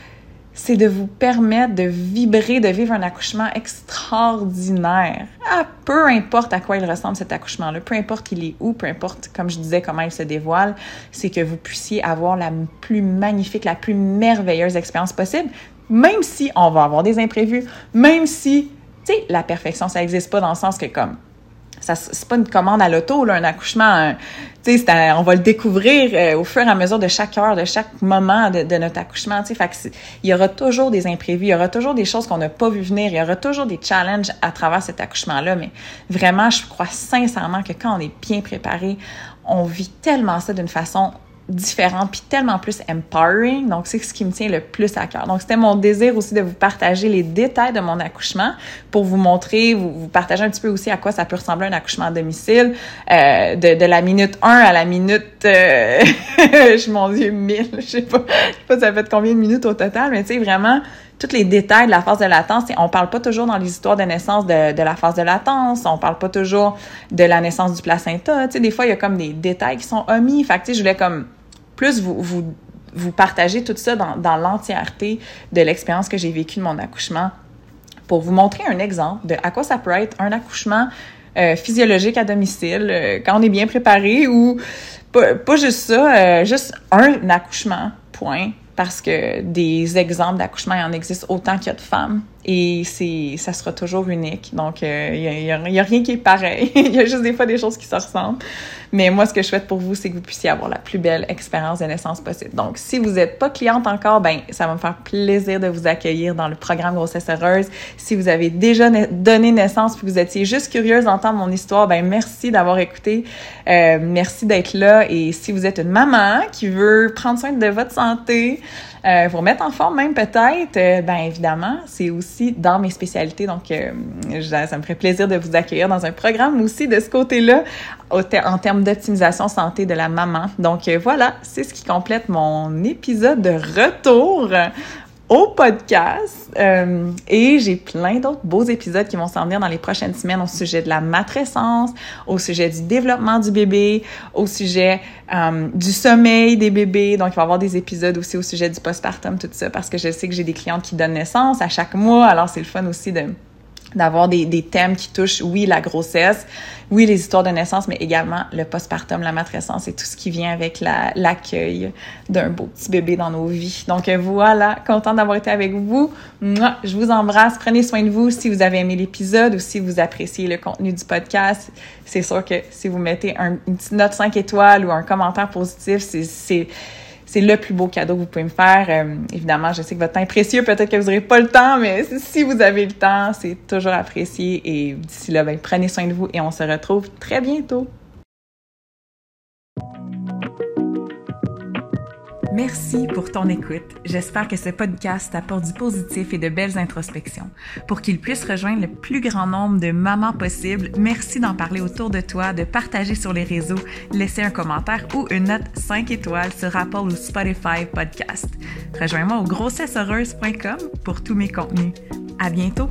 c'est de vous permettre de vibrer, de vivre un accouchement extraordinaire. Ah, peu importe à quoi il ressemble cet accouchement-là, peu importe il est où, peu importe, comme je disais, comment il se dévoile, c'est que vous puissiez avoir la plus magnifique, la plus merveilleuse expérience possible, même si on va avoir des imprévus, même si, la perfection, ça n'existe pas dans le sens que comme ça c'est pas une commande à l'auto là un accouchement tu sais on va le découvrir euh, au fur et à mesure de chaque heure de chaque moment de, notre accouchement tu sais il y aura toujours des imprévus il y aura toujours des choses qu'on n'a pas vu venir il y aura toujours des challenges à travers cet accouchement là mais vraiment je crois sincèrement que quand on est bien préparé on vit tellement ça d'une façon différente puis tellement plus empowering. Donc, c'est ce qui me tient le plus à cœur. Donc, c'était mon désir aussi de vous partager les détails de mon accouchement pour vous montrer, vous, vous partager un petit peu aussi à quoi ça peut ressembler un accouchement à domicile, euh, de, de, la minute 1 à la minute, euh, je m'en dis 1000, je sais pas, je sais pas ça fait combien de minutes au total, mais tu sais, vraiment, tous les détails de la phase de latence. On parle pas toujours dans les histoires de naissance de, de, la phase de latence, on parle pas toujours de la naissance du placenta. Tu sais, des fois, il y a comme des détails qui sont omis. Fait que, tu sais, je voulais comme plus vous, vous, vous partagez tout ça dans, dans l'entièreté de l'expérience que j'ai vécue de mon accouchement pour vous montrer un exemple de à quoi ça peut être un accouchement euh, physiologique à domicile euh, quand on est bien préparé ou pas, pas juste ça, euh, juste un accouchement, point. Parce que des exemples d'accouchement, il en existe autant qu'il y a de femmes et c'est ça sera toujours unique. Donc, il euh, n'y a, rien qui est pareil. Il y a juste des fois des choses qui se ressemblent. Mais moi, ce que je souhaite pour vous, c'est que vous puissiez avoir la plus belle expérience de naissance possible. Donc, si vous n'êtes pas cliente encore, ben ça va me faire plaisir de vous accueillir dans le programme Grossesse Heureuse. Si vous avez déjà donné naissance puis vous étiez juste curieuse d'entendre mon histoire, ben merci d'avoir écouté. Euh, merci d'être là. Et si vous êtes une maman qui veut prendre soin de votre santé, euh, vous remettre en forme même peut-être, euh, ben évidemment, c'est aussi dans mes spécialités. Donc, euh, ça me ferait plaisir de vous accueillir dans un programme aussi de ce côté-là en termes d'optimisation santé de la maman. Donc voilà, c'est ce qui complète mon épisode de retour au podcast. Euh, et j'ai plein d'autres beaux épisodes qui vont s'en venir dans les prochaines semaines au sujet de la matrescence, au sujet du développement du bébé, au sujet euh, du sommeil des bébés. Donc, il va y avoir des épisodes aussi au sujet du postpartum, tout ça, parce que je sais que j'ai des clientes qui donnent naissance à chaque mois. Alors, c'est le fun aussi de d'avoir des, des, thèmes qui touchent, oui, la grossesse, oui, les histoires de naissance, mais également le postpartum, la matrescence et tout ce qui vient avec l'accueil d'un beau petit bébé dans nos vies. Donc voilà, contente d'avoir été avec vous. Moi, je vous embrasse. Prenez soin de vous. Si vous avez aimé l'épisode ou si vous appréciez le contenu du podcast, c'est sûr que si vous mettez un, une petite note 5 étoiles ou un commentaire positif, c'est c'est le plus beau cadeau que vous pouvez me faire. Euh, évidemment, je sais que votre temps est précieux, peut-être que vous n'aurez pas le temps, mais si vous avez le temps, c'est toujours apprécié. Et d'ici là, ben, prenez soin de vous et on se retrouve très bientôt. Merci pour ton écoute. J'espère que ce podcast apporte du positif et de belles introspections. Pour qu'il puisse rejoindre le plus grand nombre de mamans possible, merci d'en parler autour de toi, de partager sur les réseaux, laisser un commentaire ou une note 5 étoiles sur Apple ou Spotify Podcast. Rejoins-moi au grossesseheureuse.com pour tous mes contenus. À bientôt!